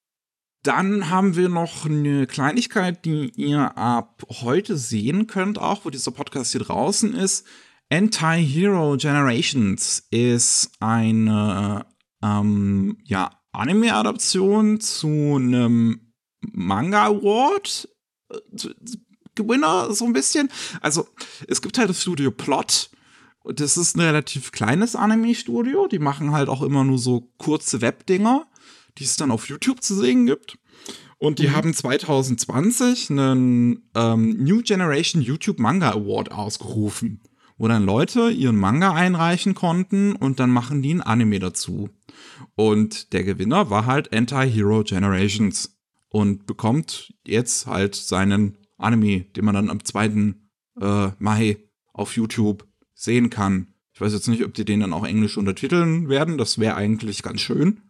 Dann haben wir noch eine Kleinigkeit, die ihr ab heute sehen könnt, auch wo dieser Podcast hier draußen ist. Anti-Hero Generations ist eine ähm, ja, Anime-Adaption zu einem Manga Award. Gewinner, so ein bisschen. Also, es gibt halt das Studio Plot das ist ein relativ kleines Anime-Studio. Die machen halt auch immer nur so kurze Webdinger, die es dann auf YouTube zu sehen gibt. Und die mhm. haben 2020 einen ähm, New Generation YouTube Manga Award ausgerufen, wo dann Leute ihren Manga einreichen konnten und dann machen die ein Anime dazu. Und der Gewinner war halt Anti-Hero Generations und bekommt jetzt halt seinen Anime, den man dann am 2. Äh, Mai auf YouTube sehen kann. Ich weiß jetzt nicht, ob die den dann auch englisch untertiteln werden. Das wäre eigentlich ganz schön.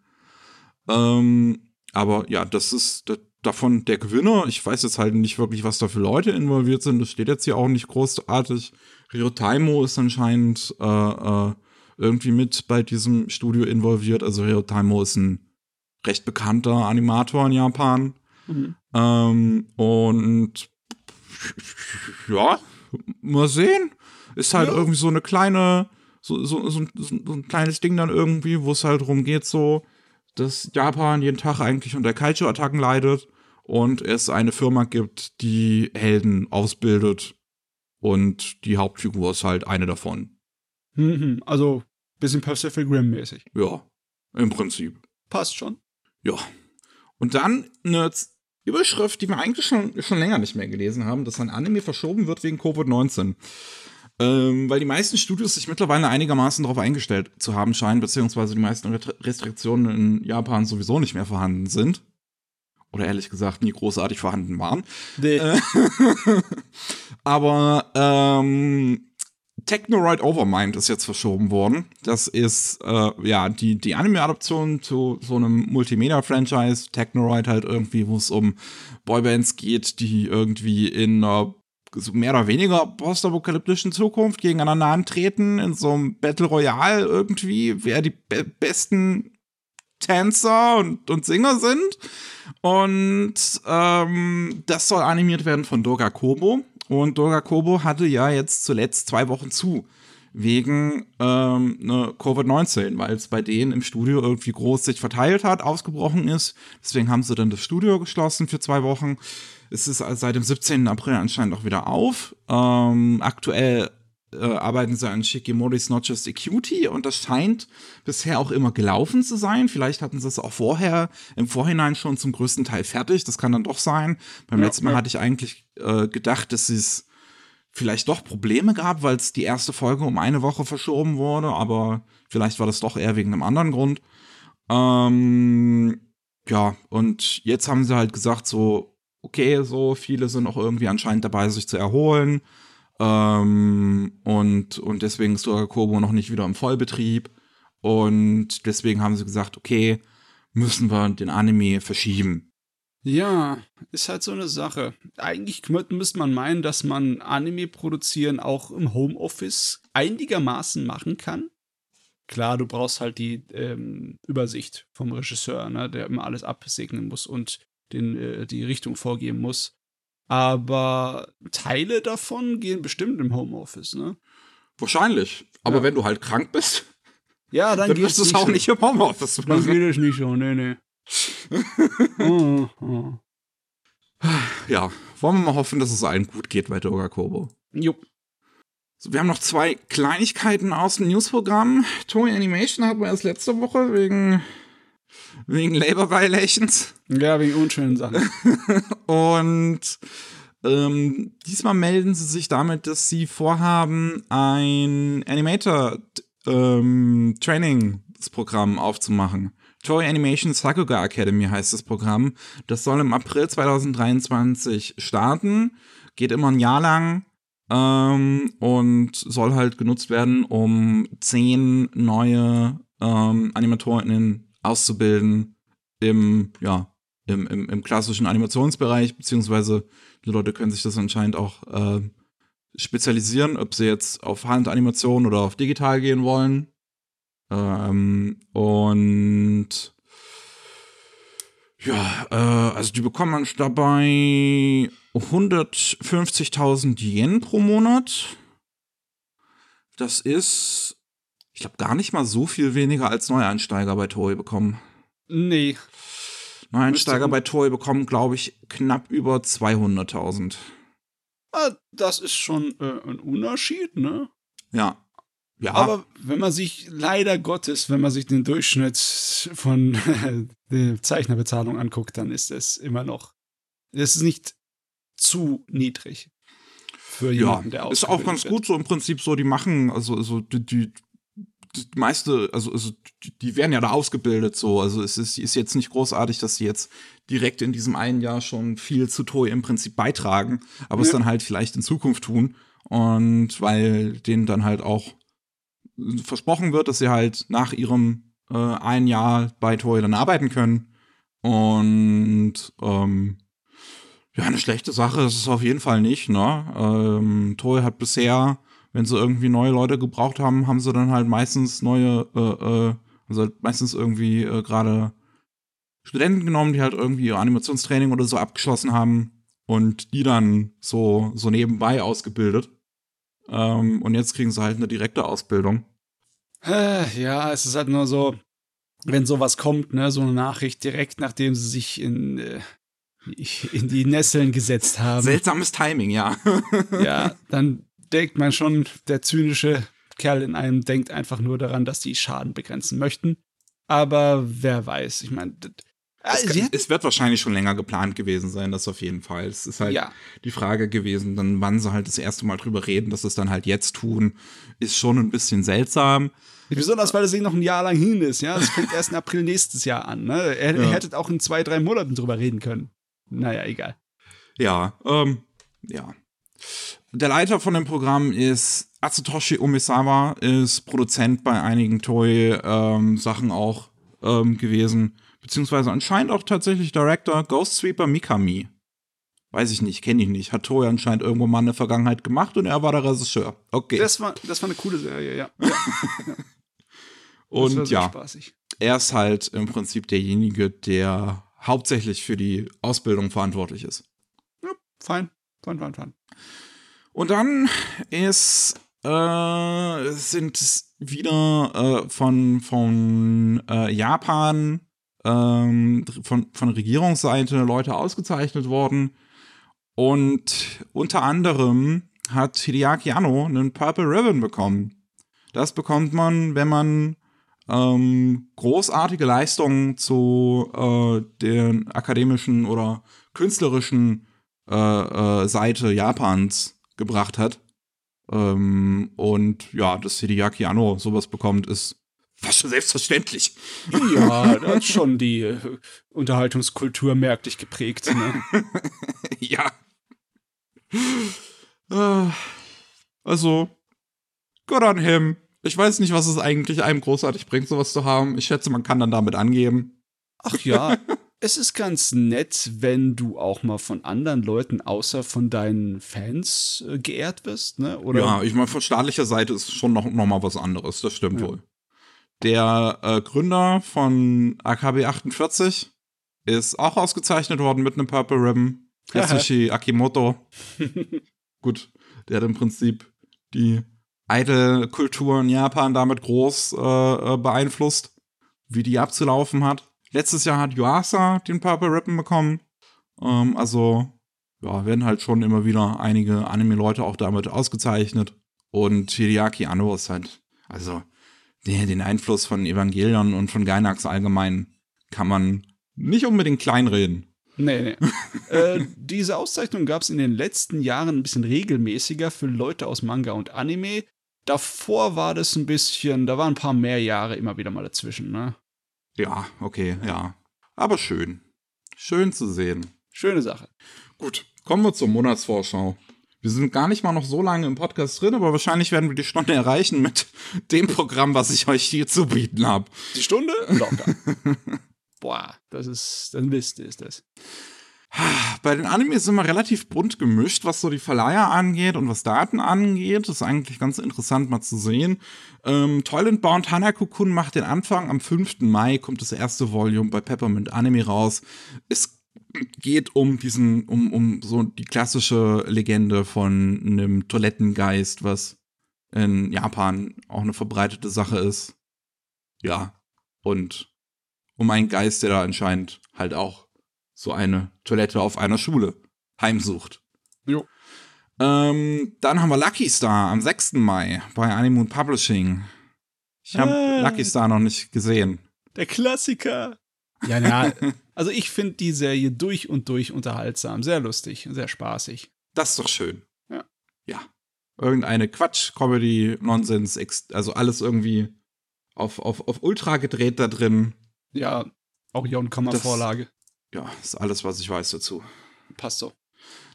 Ähm, aber ja, das ist das, davon der Gewinner. Ich weiß jetzt halt nicht wirklich, was da für Leute involviert sind. Das steht jetzt hier auch nicht großartig. Rio Taimo ist anscheinend äh, äh, irgendwie mit bei diesem Studio involviert. Also Rio Taimo ist ein recht bekannter Animator in Japan. Mhm. Ähm, und ja, mal sehen. Ist halt ja. irgendwie so eine kleine, so, so, so, so, ein kleines Ding dann irgendwie, wo es halt darum geht, so, dass Japan jeden Tag eigentlich unter Kaiju-Attacken leidet und es eine Firma gibt, die Helden ausbildet. Und die Hauptfigur ist halt eine davon. Mhm, also bisschen Pacific Rim mäßig. Ja, im Prinzip. Passt schon. Ja. Und dann eine Überschrift, die wir eigentlich schon, schon länger nicht mehr gelesen haben, dass ein Anime verschoben wird wegen Covid-19. Ähm, weil die meisten Studios sich mittlerweile einigermaßen darauf eingestellt zu haben scheinen, beziehungsweise die meisten Restriktionen in Japan sowieso nicht mehr vorhanden sind. Oder ehrlich gesagt nie großartig vorhanden waren. Nee. Äh, aber ähm, Technoroid Overmind ist jetzt verschoben worden. Das ist äh, ja die, die Anime-Adaption zu so einem Multimedia-Franchise. Technoroid halt irgendwie, wo es um Boybands geht, die irgendwie in einer so mehr oder weniger postapokalyptischen Zukunft gegeneinander antreten, in so einem Battle Royale irgendwie, wer die be besten Tänzer und, und Singer sind. Und ähm, das soll animiert werden von Doga Kobo. Und Doga Kobo hatte ja jetzt zuletzt zwei Wochen zu wegen ähm, ne, Covid-19, weil es bei denen im Studio irgendwie groß sich verteilt hat, ausgebrochen ist. Deswegen haben sie dann das Studio geschlossen für zwei Wochen. Es ist seit dem 17. April anscheinend auch wieder auf. Ähm, aktuell äh, arbeiten sie an Shikimori's Not Just a Cutie und das scheint bisher auch immer gelaufen zu sein. Vielleicht hatten sie es auch vorher, im Vorhinein schon zum größten Teil fertig. Das kann dann doch sein. Beim ja, letzten Mal ja. hatte ich eigentlich äh, gedacht, dass es vielleicht doch Probleme gab, weil es die erste Folge um eine Woche verschoben wurde, aber vielleicht war das doch eher wegen einem anderen Grund. Ähm, ja, und jetzt haben sie halt gesagt, so, okay, so viele sind auch irgendwie anscheinend dabei, sich zu erholen. Ähm, und, und deswegen ist Dora Kobo noch nicht wieder im Vollbetrieb. Und deswegen haben sie gesagt, okay, müssen wir den Anime verschieben. Ja, ist halt so eine Sache. Eigentlich müsste man meinen, dass man Anime produzieren auch im Homeoffice einigermaßen machen kann. Klar, du brauchst halt die ähm, Übersicht vom Regisseur, ne, der immer alles absegnen muss und den, äh, die Richtung vorgeben muss. Aber Teile davon gehen bestimmt im Homeoffice, ne? Wahrscheinlich. Aber ja. wenn du halt krank bist, ja, dann, dann wirst du es auch nicht im Homeoffice machen. Dann geht es nicht so, nee, nee. Ja, wollen wir mal hoffen, dass es allen gut geht bei Doga Kobo. Jupp. So, wir haben noch zwei Kleinigkeiten aus dem Newsprogramm. Toy Animation hatten wir erst letzte Woche wegen Wegen Labor Violations. Ja, wegen unschönen Sachen. und ähm, diesmal melden sie sich damit, dass sie vorhaben, ein Animator ähm, Trainingsprogramm aufzumachen. Toy Animation Sakuga Academy heißt das Programm. Das soll im April 2023 starten. Geht immer ein Jahr lang ähm, und soll halt genutzt werden, um zehn neue ähm, AnimatorInnen auszubilden im, ja, im, im, im klassischen Animationsbereich, beziehungsweise die Leute können sich das anscheinend auch äh, spezialisieren, ob sie jetzt auf Handanimation oder auf digital gehen wollen. Ähm, und ja, äh, also die bekommen dabei 150.000 Yen pro Monat. Das ist ich glaube, gar nicht mal so viel weniger als Neueinsteiger bei Toei bekommen. Nee. Neueinsteiger bei Toei bekommen, glaube ich, knapp über 200.000. Ah, das ist schon äh, ein Unterschied, ne? Ja. Ja, Aber wenn man sich, leider Gottes, wenn man sich den Durchschnitt von der Zeichnerbezahlung anguckt, dann ist es immer noch, es ist nicht zu niedrig für ja, jemanden, der ist auch ganz wird. gut so im Prinzip so, die machen, also, also die, die, die meiste, also, also die, werden ja da ausgebildet so, also es ist, ist jetzt nicht großartig, dass sie jetzt direkt in diesem einen Jahr schon viel zu Toy im Prinzip beitragen, aber es Ja. dann halt vielleicht in Zukunft tun und weil denen dann halt auch versprochen wird, dass sie halt nach ihrem äh, ein Jahr bei Toy dann arbeiten können und ähm, ja, eine schlechte Sache ist es auf jeden Fall nicht, ne? Ähm, Toei hat bisher, wenn sie irgendwie neue Leute gebraucht haben, haben sie dann halt meistens neue, äh, äh, also halt meistens irgendwie äh, gerade Studenten genommen, die halt irgendwie ihr Animationstraining oder so abgeschlossen haben und die dann so, so nebenbei ausgebildet. Ähm, und jetzt kriegen sie halt eine direkte Ausbildung. Ja, es ist halt nur so, wenn sowas kommt, ne, so eine Nachricht direkt nachdem sie sich in, äh, in die Nesseln gesetzt haben. Seltsames Timing, ja. ja, dann denkt man schon, der zynische Kerl in einem denkt einfach nur daran, dass die Schaden begrenzen möchten. Aber wer weiß, ich meine, Es, sie kann, es wird wahrscheinlich schon länger geplant gewesen sein, das auf jeden Fall. Es ist halt ja, die Frage gewesen, dann wann sie halt das erste Mal drüber reden, dass sie es dann halt jetzt tun, ist schon ein bisschen seltsam. besonders weil das Ding noch ein Jahr lang hin ist, ja. Das fängt erst im April nächstes Jahr an, ne? Er, Ja. ihr hättet auch in zwei, drei Monaten drüber reden können. Naja, egal. Ja, ähm, ja. Der Leiter von dem Programm ist Atsutoshi Umesawa, ist Produzent bei einigen Toy-Sachen auch ähm, gewesen, beziehungsweise anscheinend auch tatsächlich Director Ghost Sweeper Mikami. Weiß ich nicht, kenne ich nicht. Hat Toy anscheinend irgendwo mal in der Vergangenheit gemacht und er war der Regisseur. Okay. Das war, das war eine coole Serie, ja. Und ja, spaßig. er ist halt im Prinzip derjenige, der hauptsächlich für die Ausbildung verantwortlich ist. Fein, fein, fein, fein. Und dann ist, äh, sind es wieder äh, von, von äh, Japan, ähm, von, von Regierungsseite Leute ausgezeichnet worden. Und unter anderem hat Hideaki Anno einen Purple Ribbon bekommen. Das bekommt man, wenn man ähm, großartige Leistungen zu äh, den akademischen oder künstlerischen äh, äh, Seite Japans gebracht hat. Ähm, und ja, dass Hideaki Anno sowas bekommt, ist fast schon selbstverständlich. Ja, das hat schon die äh, Unterhaltungskultur merklich geprägt. Ne? ja. Äh, Also, good on him. Ich weiß nicht, was es eigentlich einem großartig bringt, sowas zu haben. Ich schätze, man kann dann damit angeben. Ach ja, es ist ganz nett, wenn du auch mal von anderen Leuten außer von deinen Fans äh, geehrt wirst, ne? Oder Ja, ich meine, von staatlicher Seite ist schon noch, noch mal was anderes. Das stimmt Ja. wohl. Der äh, Gründer von AKB 48 ist auch ausgezeichnet worden mit einem Purple Ribbon. Yasushi Akimoto. Gut, der hat im Prinzip die Idol-Kultur in Japan damit groß äh, äh, beeinflusst, wie die abzulaufen hat. Letztes Jahr hat Yuasa den Purple Ribbon bekommen. Ähm, also, ja, werden halt schon immer wieder einige Anime-Leute auch damit ausgezeichnet. Und Hideaki Anno ist halt, also, den Einfluss von Evangelion und von Gainax allgemein kann man nicht unbedingt kleinreden. Nee, nee. äh, diese Auszeichnung gab es in den letzten Jahren ein bisschen regelmäßiger für Leute aus Manga und Anime. Davor war das ein bisschen, da waren ein paar mehr Jahre immer wieder mal dazwischen, ne? Ja, okay, ja. Aber schön. Schön zu sehen. Schöne Sache. Gut, kommen wir zur Monatsvorschau. Wir sind gar nicht mal noch so lange im Podcast drin, aber wahrscheinlich werden wir die Stunde erreichen mit dem Programm, was ich euch hier zu bieten habe. Die Stunde? Locker. Boah, das ist, eine Liste ist das. Bei den Animes sind wir relativ bunt gemischt, was so die Verleiher angeht und was Daten angeht. Das ist eigentlich ganz interessant mal zu sehen. Ähm, Toilet Bound Hanako-kun macht den Anfang. Am 5. Mai kommt das erste Volume bei Peppermint Anime raus. Es geht um diesen, um, um so die klassische Legende von einem Toilettengeist, was in Japan auch eine verbreitete Sache ist. Ja. Und um einen Geist, der da anscheinend halt auch so eine Toilette auf einer Schule heimsucht. Jo. Ähm, dann haben wir Lucky Star am 6. Mai bei Honeymoon Publishing. Ich habe Ah. Lucky Star noch nicht gesehen. Der Klassiker. Ja, na, also ich finde die Serie durch und durch unterhaltsam, sehr lustig, sehr spaßig. Das ist doch schön. Ja. Ja. Irgendeine Quatsch-Comedy, Nonsens, ex- also alles irgendwie auf, auf, auf Ultra gedreht da drin. Ja, auch Jon Kammer Das- Vorlage. Ja, ist alles, was ich weiß dazu. Passt so.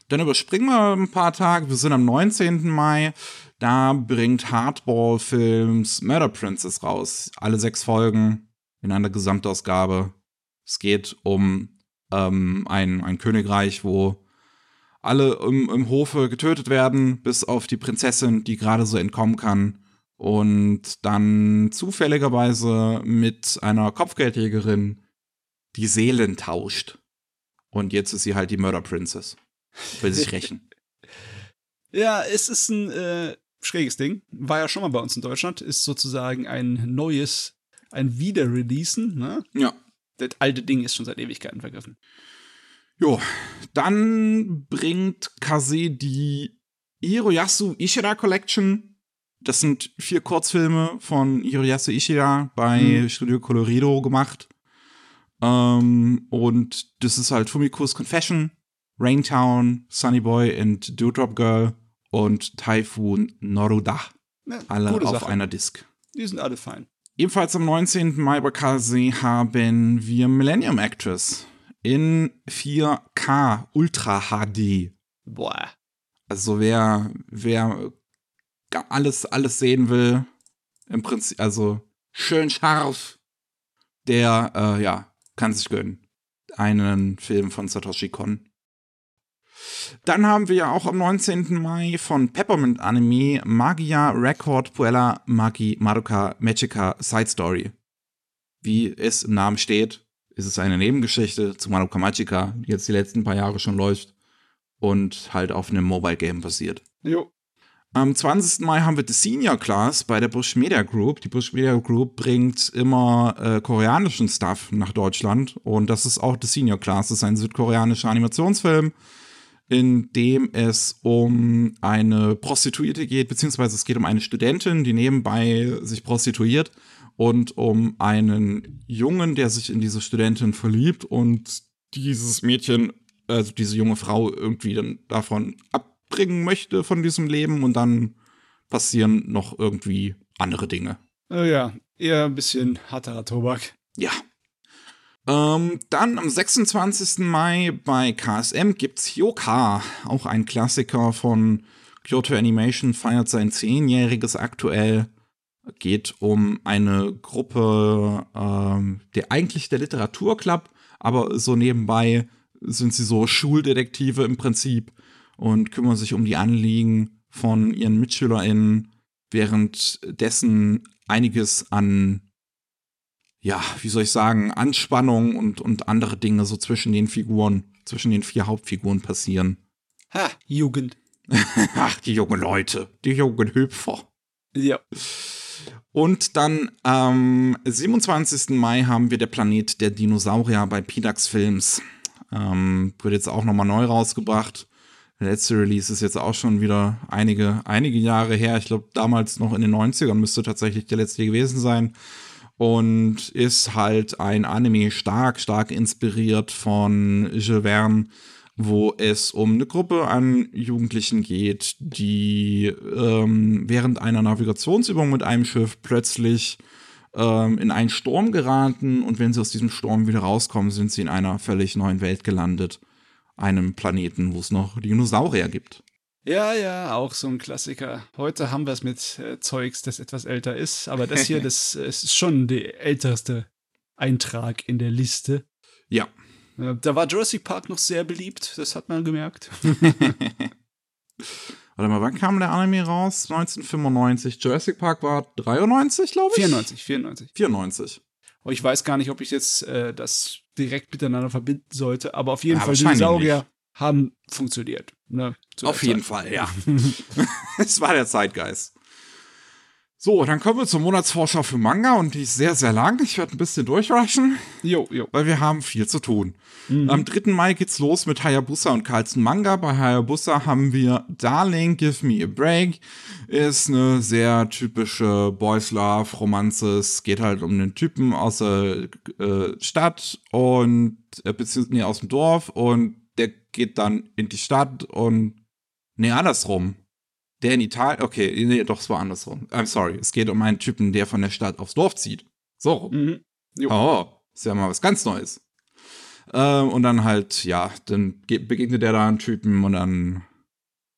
Dann überspringen wir ein paar Tage. Wir sind am 19. Mai. Da bringt Hardball Films Murder Princess raus. Alle sechs Folgen in einer Gesamtausgabe. Es geht um ähm, ein, ein Königreich, wo alle im, im Hofe getötet werden, bis auf die Prinzessin, die gerade so entkommen kann. Und dann zufälligerweise mit einer Kopfgeldjägerin die Seelen tauscht. Und jetzt ist sie halt die Murder Princess. Will sich rächen. Ja, es ist ein äh, schräges Ding. War ja schon mal bei uns in Deutschland. Ist sozusagen ein neues, ein Wiederreleasen. Ne? Ja. Das alte Ding ist schon seit Ewigkeiten vergriffen. Jo, dann bringt Kase die Hiroyasu Ishida Collection. Das sind vier Kurzfilme von Hiroyasu Ishida bei Mhm. Studio Colorido gemacht. Ähm, und das ist halt Fumiko's Confession, Raintown, Sunny Boy and Dewdrop Girl und Typhoon Noruda. Ja, Alle auf Sache. einer Disc. Die sind alle fein. Ebenfalls am 19. Mai bei Kase haben wir Millennium Actress in 4K Ultra HD. Boah. Also wer, wer alles, alles sehen will, im Prinzip, also schön scharf, der, äh, ja, kann sich gönnen. Einen Film von Satoshi Kon. Dann haben wir ja auch am 19. Mai von Peppermint Anime Magia Record Puella Magi Madoka Magica Side Story. Wie es im Namen steht, ist es eine Nebengeschichte zu Madoka Magica, die jetzt die letzten paar Jahre schon läuft und halt auf einem Mobile Game basiert. Jo. Am 20. Mai haben wir die Senior Class bei der Bush Media Group. Die Bush Media Group bringt immer äh, koreanischen Stuff nach Deutschland und das ist auch die Senior Class. Das ist ein südkoreanischer Animationsfilm, in dem es um eine Prostituierte geht, beziehungsweise es geht um eine Studentin, die nebenbei sich prostituiert und um einen Jungen, der sich in diese Studentin verliebt und dieses Mädchen, also diese junge Frau irgendwie dann davon abbringen möchte von diesem Leben und dann passieren noch irgendwie andere Dinge. Äh, ja, eher ein bisschen harterer Tobak. Ja. Ähm, dann am 26. Mai bei KSM gibt's Hyoka, auch ein Klassiker von Kyoto Animation, feiert sein zehnjähriges aktuell. Geht um eine Gruppe, ähm, der eigentlich der Literaturclub, aber so nebenbei sind sie so Schuldetektive im Prinzip und kümmern sich um die Anliegen von ihren MitschülerInnen, währenddessen einiges an ja, wie soll ich sagen, Anspannung und, und andere Dinge so zwischen den Figuren, zwischen den vier Hauptfiguren passieren. Ha, Jugend. Ach, die jungen Leute, die jungen Hüpfer. Ja. Und dann am 27. Mai haben wir der Planet der Dinosaurier bei Pidax Films. Ähm, wird jetzt auch nochmal neu rausgebracht. Der letzte Release ist jetzt auch schon wieder einige, einige Jahre her. Ich glaube, damals noch in den 90ern müsste tatsächlich der letzte gewesen sein. Und ist halt ein Anime stark, stark inspiriert von Jules Verne, wo es um eine Gruppe an Jugendlichen geht, die ähm, während einer Navigationsübung mit einem Schiff plötzlich ähm, in einen Sturm geraten und wenn sie aus diesem Sturm wieder rauskommen, sind sie in einer völlig neuen Welt gelandet. Einem Planeten, wo es noch Dinosaurier gibt. Ja, ja, auch so ein Klassiker. Heute haben wir es mit äh, Zeugs, das etwas älter ist, aber das hier, das, ist schon der älteste Eintrag in der Liste. Ja. Äh, Da war Jurassic Park noch sehr beliebt, das hat man gemerkt. Warte mal, wann kam der Anime raus? 1995. Jurassic Park war 93, glaube ich? 94, 94. 94. Aber ich weiß gar nicht, ob ich jetzt äh, das direkt miteinander verbinden sollte, aber auf jeden Ja, Fall Dinosaurier haben funktioniert. Ne, Auf jeden Zeit. Fall, ja. es war der Zeitgeist. So, dann kommen wir zur Monatsvorschau für Manga und die ist sehr, sehr lang. Ich werde ein bisschen durchrushen. Jo, jo. Weil wir haben viel zu tun. Mhm. Am 3. Mai geht's los mit Hayabusa und Carlsen Manga. Bei Hayabusa haben wir Darling, Give Me a Break. Ist eine sehr typische Boys Love Romanze. Es geht halt um einen Typen aus der äh, Stadt und äh, beziehungsweise nee, aus dem Dorf und der geht dann in die Stadt und nee, andersrum der in Italien, okay, nee, doch, es war andersrum. I'm sorry. Es geht um einen Typen, der von der Stadt aufs Dorf zieht. So rum. Mhm. Oh, ist ja mal was ganz Neues. Ähm, und dann halt, ja, dann begegnet er da einen Typen und dann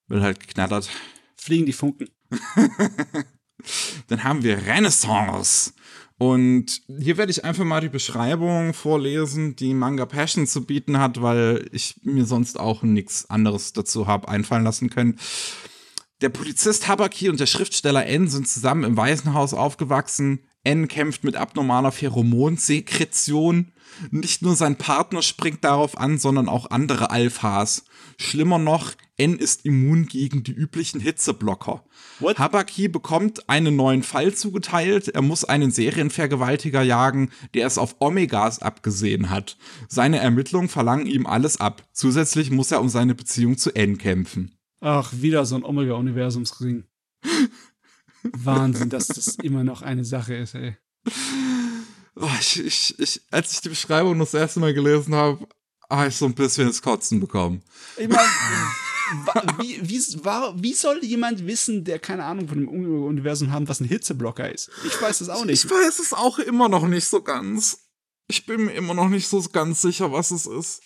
wird halt geknattert. Fliegen die Funken. dann haben wir Renaissance. Und hier werde ich einfach mal die Beschreibung vorlesen, die Manga Passion zu bieten hat, weil ich mir sonst auch nichts anderes dazu habe einfallen lassen können. Der Polizist Habaki und der Schriftsteller N sind zusammen im Waisenhaus aufgewachsen. N kämpft mit abnormaler Pheromonsekretion. Nicht nur sein Partner springt darauf an, sondern auch andere Alphas. Schlimmer noch, N ist immun gegen die üblichen Hitzeblocker. What? Habaki bekommt einen neuen Fall zugeteilt. Er muss einen Serienvergewaltiger jagen, der es auf Omegas abgesehen hat. Seine Ermittlungen verlangen ihm alles ab. Zusätzlich muss er um seine Beziehung zu N kämpfen. Ach, wieder so ein Omega-Universumsring. Wahnsinn, dass das immer noch eine Sache ist, ey. Oh, ich, ich, ich, als ich die Beschreibung das erste Mal gelesen habe, habe ich so ein bisschen ins Kotzen bekommen. Ich meine, wie, wie, wie soll jemand wissen, der keine Ahnung von dem Universum haben, was ein Hitzeblocker ist? Ich weiß es auch nicht. Ich weiß es auch immer noch nicht so ganz. Ich bin mir immer noch nicht so ganz sicher, was es ist.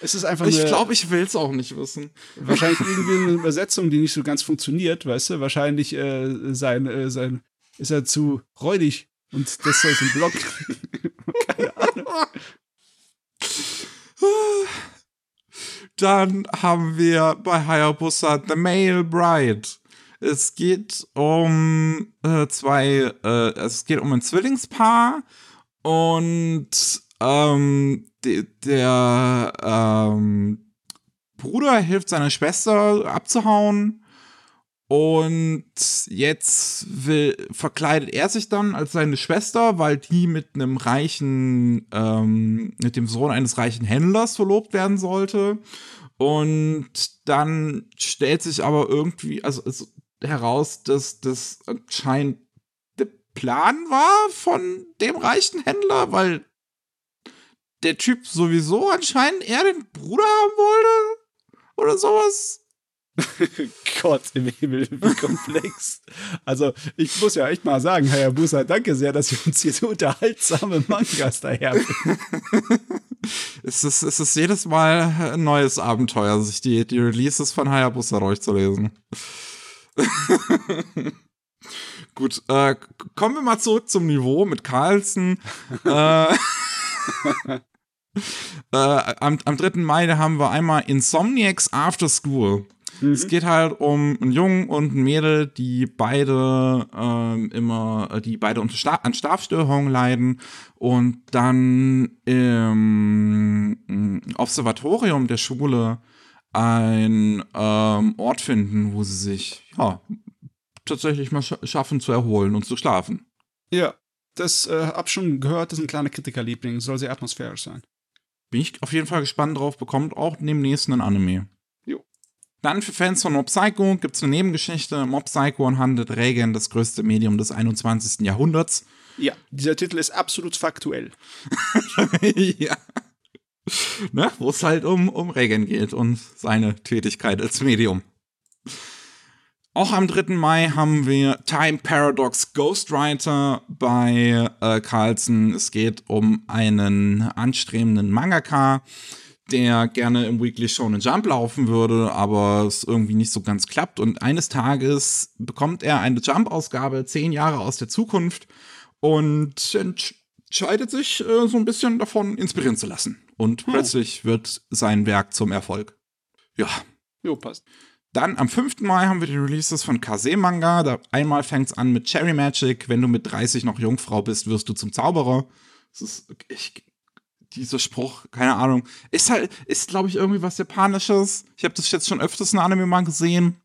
Es ist einfach Ich glaube, ich will es auch nicht wissen. Wahrscheinlich irgendwie eine Übersetzung, die nicht so ganz funktioniert, weißt du? Wahrscheinlich äh, sein, äh, sein, ist er zu räudig und das soll ein Block. Keine Ahnung. Dann haben wir bei Hayabusa The Male Bride. Es geht um äh, zwei, äh, es geht um ein Zwillingspaar und ähm, de, der ähm, Bruder hilft seiner Schwester abzuhauen. Und jetzt will, verkleidet er sich dann als seine Schwester, weil die mit einem reichen, ähm, mit dem Sohn eines reichen Händlers verlobt werden sollte. Und dann stellt sich aber irgendwie also, also heraus, dass das anscheinend der Plan war von dem reichen Händler, weil der Typ sowieso anscheinend eher den Bruder haben wollte? Oder sowas? Gott im Himmel, wie komplex. Also, ich muss ja echt mal sagen, Herr Busa, danke sehr, dass Sie uns hier so unterhaltsame Mangas daherbringen. es, ist, es ist jedes Mal ein neues Abenteuer, sich die, die Releases von Hayabusa durchzulesen. Gut, äh, kommen wir mal zurück zum Niveau mit Carlsen. äh, äh, am, am 3. Mai, haben wir einmal Insomniacs After School. Mhm. Es geht halt um einen Jungen und ein Mädel, die beide ähm, immer, die beide an Schlafstörungen leiden und dann im Observatorium der Schule ein ähm, Ort finden, wo sie sich ja tatsächlich mal sch schaffen zu erholen und zu schlafen. Ja, das äh, hab schon gehört, das ist ein kleiner Kritikerliebling, soll sehr atmosphärisch sein. Bin ich auf jeden Fall gespannt drauf, bekommt auch demnächst ein Anime. Dann für Fans von Mob Psycho gibt es eine Nebengeschichte. Mob Psycho handelt Reagan, das größte Medium des 21. Jahrhunderts. Ja, dieser Titel ist absolut faktuell. ja. Ne, Wo es halt um, um Reagan geht und seine Tätigkeit als Medium. Auch am 3. Mai haben wir Time Paradox Ghostwriter bei äh, Carlson. Es geht um einen anstrebenden Mangaka, der gerne im Weekly Shonen Jump laufen würde, aber es irgendwie nicht so ganz klappt. Und eines Tages bekommt er eine Jump-Ausgabe zehn Jahre aus der Zukunft und entscheidet sich, äh, so ein bisschen davon inspirieren zu lassen. Und hm. plötzlich wird sein Werk zum Erfolg. Ja. Jo, passt. Dann am 5. Mai haben wir die Releases von Kase Manga. Da einmal fängt es an mit Cherry Magic. Wenn du mit 30 noch Jungfrau bist, wirst du zum Zauberer. Das ist, ich, dieser Spruch, keine Ahnung, ist halt, ist glaube ich irgendwie was Japanisches. Ich habe das jetzt schon öfters in Anime mal gesehen.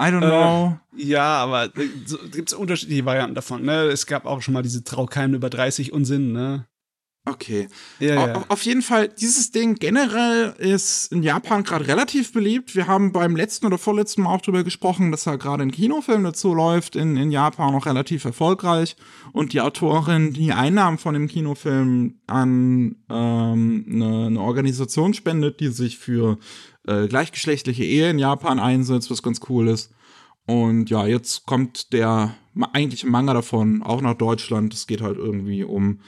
I don't know. Äh, ja, aber äh, so, gibt es unterschiedliche Varianten davon. Ne? Es gab auch schon mal diese Traukeime über 30 Unsinn. Ne? Okay. Ja, ja. Auf, jeden Fall, dieses Ding generell ist in Japan gerade relativ beliebt. Wir haben beim letzten oder vorletzten Mal auch darüber gesprochen, dass da gerade ein Kinofilm dazu läuft, in, in Japan auch relativ erfolgreich. Und die Autorin die Einnahmen von dem Kinofilm an ähm, eine, eine Organisation spendet, die sich für äh, gleichgeschlechtliche Ehe in Japan einsetzt, was ganz cool ist. Und ja, jetzt kommt der eigentliche Manga davon auch nach Deutschland. Es geht halt irgendwie um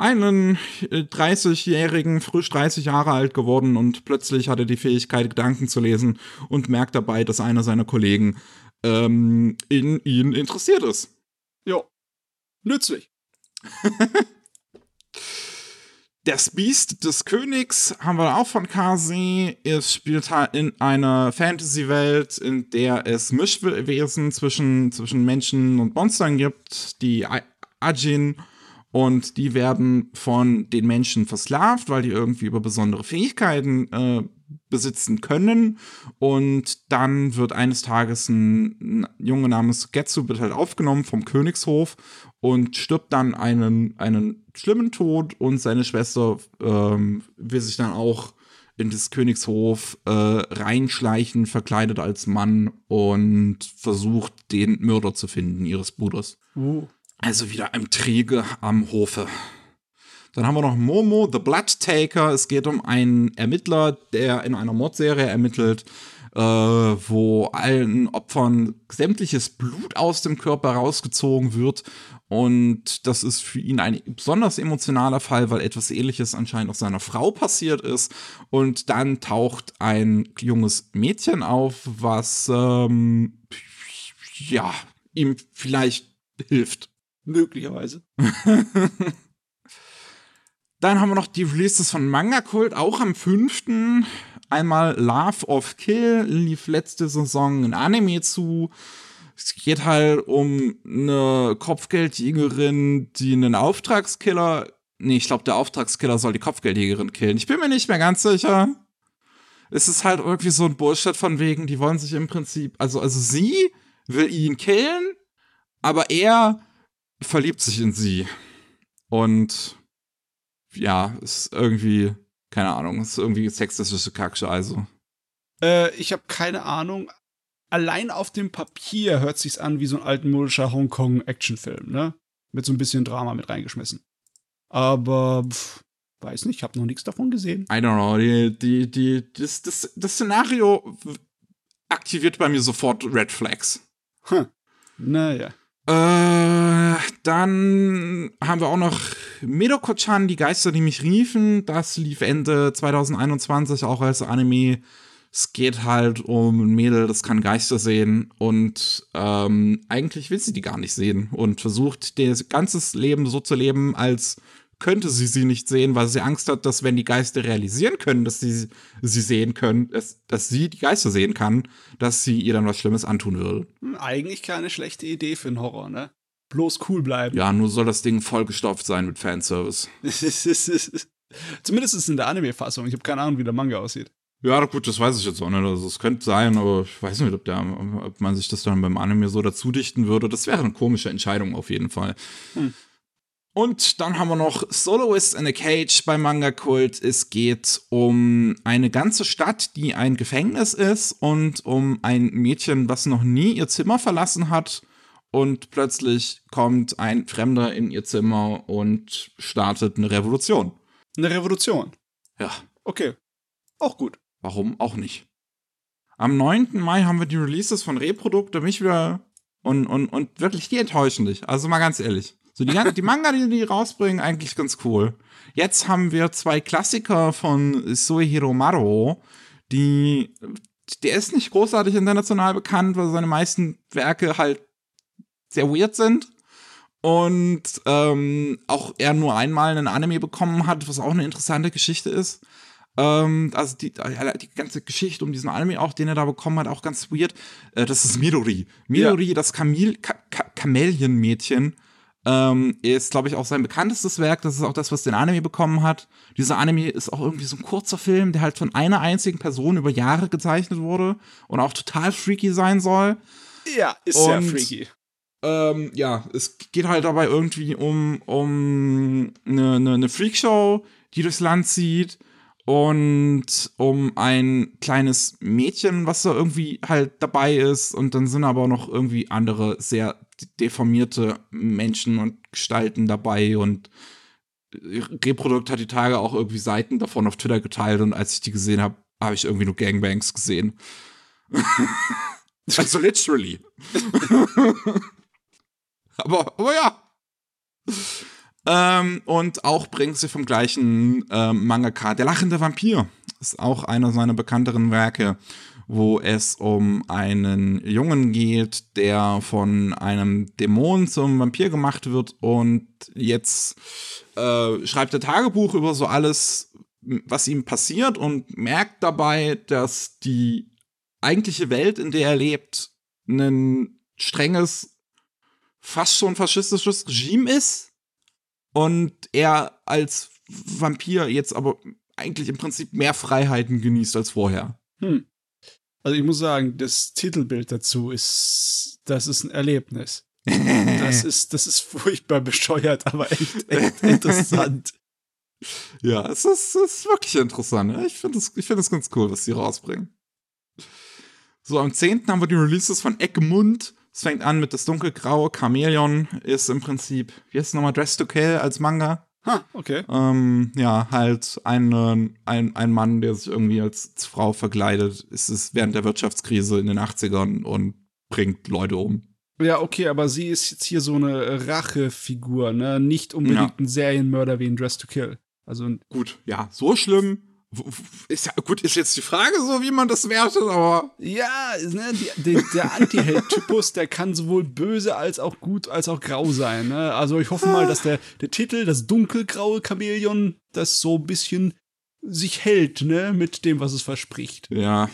einen 30-jährigen, äh, frisch 30 Jahre alt geworden und plötzlich hat er die Fähigkeit, Gedanken zu lesen und merkt dabei, dass einer seiner Kollegen ähm, in ihn interessiert ist. Ja, nützlich. Das Biest des Königs haben wir auch von Kase. Es spielt halt in einer Fantasy-Welt, in der es Mischwesen zwischen, zwischen Menschen und Monstern gibt. Die Ajin und die werden von den Menschen versklavt, weil die irgendwie über besondere Fähigkeiten äh, besitzen können. Und dann wird eines Tages ein, Junge namens Getsu wird halt aufgenommen vom Königshof und stirbt dann einen, einen schlimmen Tod und seine Schwester ähm, will sich dann auch in das Königshof äh, reinschleichen, verkleidet als Mann und versucht, den Mörder zu finden, ihres Bruders. Uh. Also wieder ein Träge am Hofe. Dann haben wir noch Momo, The Blood Taker. Es geht um einen Ermittler, der in einer Mordserie ermittelt, äh, wo allen Opfern sämtliches Blut aus dem Körper rausgezogen wird. Und das ist für ihn ein besonders emotionaler Fall, weil etwas Ähnliches anscheinend auch seiner Frau passiert ist. Und dann taucht ein junges Mädchen auf, was ähm, ja ihm vielleicht hilft. Möglicherweise. Dann haben wir noch die Releases von Manga Kult, auch am 5. Einmal Love of Kill lief letzte Saison ein Anime zu. Es geht halt um eine Kopfgeldjägerin, die einen Auftragskiller. Nee, ich glaube, der Auftragskiller soll die Kopfgeldjägerin killen. Ich bin mir nicht mehr ganz sicher. Es ist halt irgendwie so ein Bullshit von wegen, die wollen sich im Prinzip. Also, also sie will ihn killen, aber er verliebt sich in sie. Und ja, ist irgendwie, keine Ahnung, ist irgendwie sexistische Kacksche, also. Äh, ich habe keine Ahnung. Allein auf dem Papier hört sich's an wie so ein altmodischer Hongkong-Actionfilm, ne? Mit so ein bisschen Drama mit reingeschmissen. Aber, pff, weiß nicht, ich habe noch nichts davon gesehen. I don't know, die, die, die, das, das, das Szenario aktiviert bei mir sofort Red Flags. Hm. Naja. Äh, dann haben wir auch noch Medoko-chan, die Geister, die mich riefen. Das lief Ende 2021 auch als Anime. Es geht halt um ein Mädel, das kann Geister sehen und ähm, eigentlich will sie die gar nicht sehen und versucht, ihr ganzes Leben so zu leben, als könnte sie sie nicht sehen, weil sie Angst hat, dass wenn die Geister realisieren können, dass sie sie sehen können, dass, dass sie die Geister sehen kann, dass sie ihr dann was Schlimmes antun würde. Hm, eigentlich keine schlechte Idee für einen Horror, ne? Bloß cool bleiben. Ja, nur soll das Ding vollgestopft sein mit Fanservice. Zumindest ist es in der Anime-Fassung. Ich habe keine Ahnung, wie der Manga aussieht. Ja, gut, das weiß ich jetzt auch nicht. Also, es könnte sein, aber ich weiß nicht, ob, der, ob man sich das dann beim Anime so dazu dichten würde. Das wäre eine komische Entscheidung auf jeden Fall. Hm. Und dann haben wir noch Soloist in a Cage bei Manga Kult. Es geht um eine ganze Stadt, die ein Gefängnis ist und um ein Mädchen, was noch nie ihr Zimmer verlassen hat. Und plötzlich kommt ein Fremder in ihr Zimmer und startet eine Revolution. Eine Revolution? Ja. Okay. Auch gut. Warum auch nicht? Am 9. Mai haben wir die Releases von Reprodukte, mich wieder und, und, und wirklich, die enttäuschen dich. Also mal ganz ehrlich. So die, die Manga, die die rausbringen, eigentlich ganz cool. Jetzt haben wir zwei Klassiker von Suehiro Maro, die der ist nicht großartig international bekannt, weil seine meisten Werke halt sehr weird sind. Und ähm, auch er nur einmal einen Anime bekommen hat, was auch eine interessante Geschichte ist. Ähm, also die, die ganze Geschichte um diesen Anime auch, den er da bekommen hat, auch ganz weird. Äh, das ist Midori. Midori, ja. das Kamil Ka Ka Kamelienmädchen, Ähm, ist, glaube ich, auch sein bekanntestes Werk. Das ist auch das, was den Anime bekommen hat. Dieser Anime ist auch irgendwie so ein kurzer Film, der halt von einer einzigen Person über Jahre gezeichnet wurde und auch total freaky sein soll. Ja, ist Und- sehr freaky. Ähm, ja, es geht halt dabei irgendwie um, um eine, eine, eine Freakshow, die durchs Land zieht und um ein kleines Mädchen, was da irgendwie halt dabei ist und dann sind aber noch irgendwie andere sehr deformierte Menschen und Gestalten dabei und Reprodukt hat die Tage auch irgendwie Seiten davon auf Twitter geteilt und als ich die gesehen habe, habe ich irgendwie nur Gangbangs gesehen. also literally. aber, aber ja. Ähm, und auch bringt sie vom gleichen ähm, Mangaka. Der lachende Vampir ist auch einer seiner bekannteren Werke, wo es um einen Jungen geht, der von einem Dämon zum Vampir gemacht wird und jetzt äh, schreibt er Tagebuch über so alles, was ihm passiert und merkt dabei, dass die eigentliche Welt, in der er lebt, ein strenges, fast schon faschistisches Regime ist und er als Vampir jetzt aber eigentlich im Prinzip mehr Freiheiten genießt als vorher. Hm. Also ich muss sagen, das Titelbild dazu ist, das ist ein Erlebnis. Das ist, das ist furchtbar bescheuert, aber echt, echt interessant. Ja, es ist, es ist wirklich interessant. Ja, Ich finde es ich find ganz cool, was sie rausbringen. So, am 10. haben wir die Releases von Egmont. Es fängt an mit das dunkelgraue Chamäleon, ist im Prinzip, wie heißt es nochmal, Dress to Kill als Manga. Ha, okay. Ähm, ja, halt ein, ein, ein Mann, der sich irgendwie als Frau verkleidet. Es ist während der Wirtschaftskrise in den 80ern und bringt Leute um. Ja, okay, aber sie ist jetzt hier so eine Rachefigur, ne? Nicht unbedingt Ja. ein Serienmörder wie in Dress to Kill. Also Gut, ja, so schlimm. Ist ja, gut, ist jetzt die Frage so, wie man das wertet, aber Ja, ne, die, die, der Anti-Held-Typus, der kann sowohl böse als auch gut als auch grau sein. Ne? Also ich hoffe mal, dass der, der Titel, das dunkelgraue Chamäleon, das so ein bisschen sich hält, ne, mit dem, was es verspricht. ja,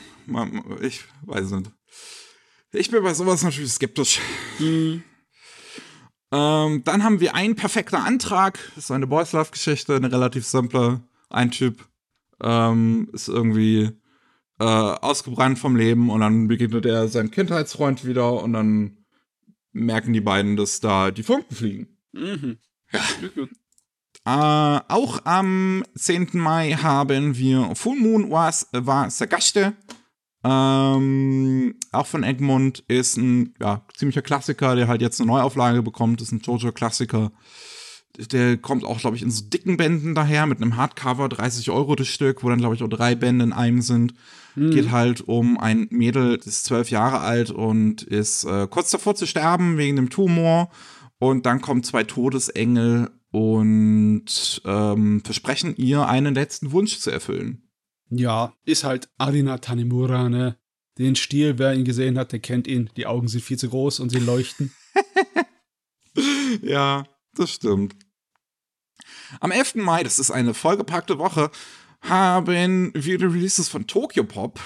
ich weiß nicht. Ich bin bei sowas natürlich skeptisch. Ähm, dann haben wir ein perfekter Antrag. Das ist eine Boys Love Geschichte, eine relativ simple. Ein Typ ähm, ist irgendwie äh, ausgebrannt vom Leben und dann begegnet er seinem Kindheitsfreund wieder und dann merken die beiden, dass da die Funken fliegen. Mhm. Ja. Äh, auch am 10. Mai haben wir Full Moon was, war Sagaste. Ähm, auch von Egmont ist ein ja, ziemlicher Klassiker, der halt jetzt eine Neuauflage bekommt. Ist ein Jojo-Klassiker. Der kommt auch, glaube ich, in so dicken Bänden daher mit einem Hardcover, 30 Euro das Stück, wo dann, glaube ich, auch drei Bände in einem sind. Geht halt um ein Mädel, das ist zwölf Jahre alt und ist äh, kurz davor zu sterben wegen dem Tumor. Und dann kommen zwei Todesengel und ähm, versprechen ihr, einen letzten Wunsch zu erfüllen. Ja, ist halt Arina Tanemura, ne? Den Stil, wer ihn gesehen hat, der kennt ihn. Die Augen sind viel zu groß und sie leuchten. Ja, das stimmt. Am 11. Mai, das ist eine vollgepackte Woche, haben wir die Releases von Tokyo Pop.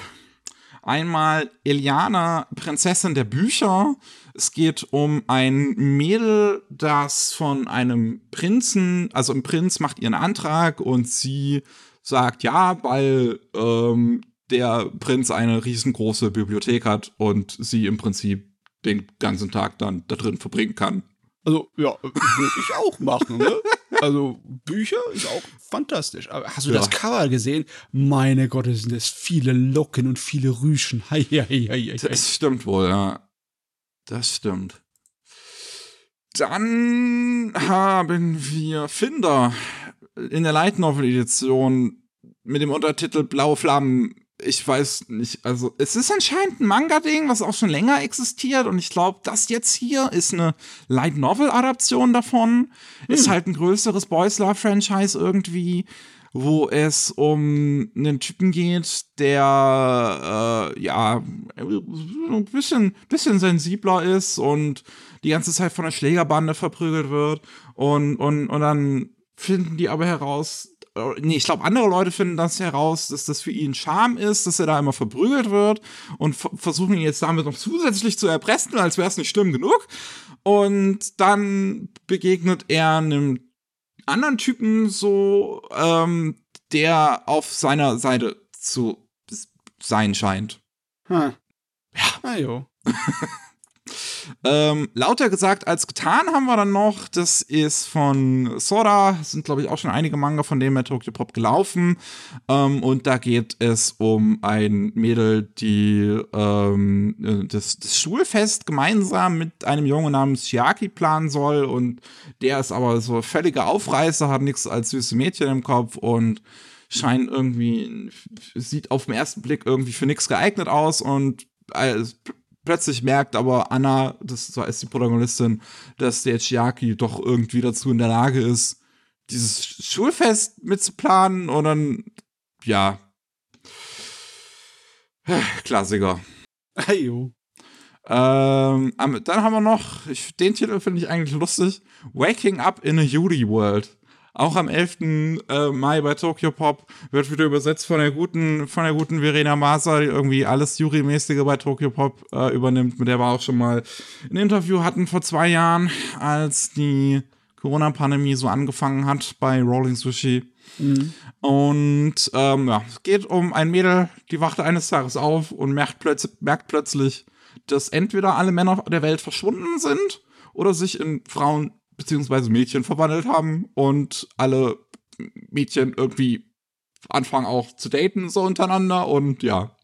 Einmal Eliana, Prinzessin der Bücher. Es geht um ein Mädel, das von einem Prinzen, also ein Prinz macht ihren Antrag und sie sagt ja, weil ähm, der Prinz eine riesengroße Bibliothek hat und sie im Prinzip den ganzen Tag dann da drin verbringen kann. Also, ja, würde ich auch machen, ne? Also, Bücher ist auch fantastisch. Aber hast du Ja. das Cover gesehen? Meine Gott, sind das viele Locken und viele Rüschen. Hei, hei, hei, hei, hei. Das stimmt wohl, ja. Das stimmt. Dann haben wir Finder in der Light Novel Edition mit dem Untertitel Blaue Flammen. Ich weiß nicht, also es ist anscheinend ein Manga-Ding, was auch schon länger existiert und ich glaube, das jetzt hier ist eine Light Novel-Adaption davon. Ist halt ein größeres Boys Love-Franchise irgendwie, wo es um einen Typen geht, der äh, ja ein bisschen, bisschen sensibler ist und die ganze Zeit von der Schlägerbande verprügelt wird und, und, und dann finden die aber heraus, nee, ich glaube, andere Leute finden das heraus, dass das für ihn Scham ist, dass er da immer verprügelt wird und ver- versuchen ihn jetzt damit noch zusätzlich zu erpressen, als wäre es nicht schlimm genug. Und dann begegnet er einem anderen Typen so, ähm, der auf seiner Seite zu sein scheint. Hm. Ja. Ah, jo. Ähm, lauter gesagt als getan haben wir dann noch, das ist von Sora, sind glaube ich auch schon einige Manga von dem bei Tokyo Pop gelaufen. Ähm, und da geht es um ein Mädel, die ähm, äh, das, das Schulfest gemeinsam mit einem Jungen namens Chiaki planen soll. Und der ist aber so völliger Aufreißer, hat nichts als süße Mädchen im Kopf und scheint irgendwie, sieht auf den ersten Blick irgendwie für nichts geeignet aus und äh, plötzlich merkt aber Anna, das ist die Protagonistin, dass der Chiaki doch irgendwie dazu in der Lage ist, dieses Schulfest mitzuplanen und dann, ja. Klassiker. Jo. Ähm, dann haben wir noch, ich, den Titel finde ich eigentlich lustig, Waking Up in a Yuri World. Auch am 11. Äh, Mai bei Tokyo Pop wird wieder übersetzt von der guten, von der guten Verena Maser, die irgendwie alles Jury-mäßige bei Tokyo Pop äh, übernimmt. Mit der wir auch schon mal ein Interview hatten vor zwei Jahren, als die Corona-Pandemie so angefangen hat bei Rolling Sushi. Mhm. Und ähm, ja, es geht um ein Mädel, die wacht eines Tages auf und merkt, plötz merkt plötzlich, dass entweder alle Männer der Welt verschwunden sind oder sich in Frauen beziehungsweise Mädchen verwandelt haben und alle Mädchen irgendwie anfangen auch zu daten so untereinander und ja,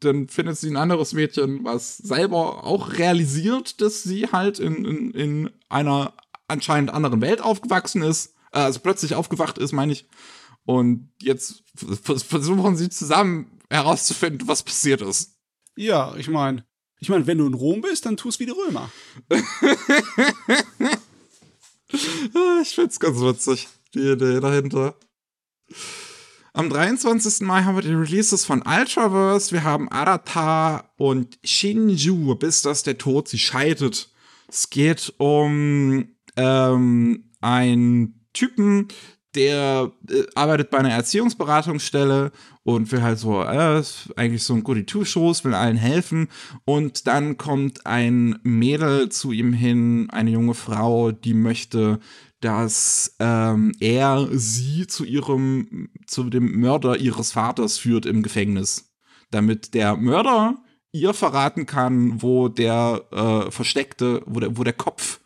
dann findet sie ein anderes Mädchen, was selber auch realisiert, dass sie halt in, in, in einer anscheinend anderen Welt aufgewachsen ist, äh, also plötzlich aufgewacht ist, meine ich. Und jetzt versuchen sie zusammen herauszufinden, was passiert ist. Ja, ich meine, ich meine, wenn du in Rom bist, dann tust wie die Römer. ich find's ganz witzig, die Idee dahinter. Am 23. Mai haben wir die Releases von Ultraverse. Wir haben Arata und Shinju, bis dass der Tod sie scheidet. Es geht um ähm, einen Typen, der äh, arbeitet bei einer Erziehungsberatungsstelle und will halt so, äh, eigentlich so ein Goody-Two-Shows, will allen helfen. Und dann kommt ein Mädel zu ihm hin, eine junge Frau, die möchte, dass ähm, er sie zu ihrem, zu dem Mörder ihres Vaters führt im Gefängnis. Damit der Mörder ihr verraten kann, wo der äh, versteckte, wo der, wo der Kopf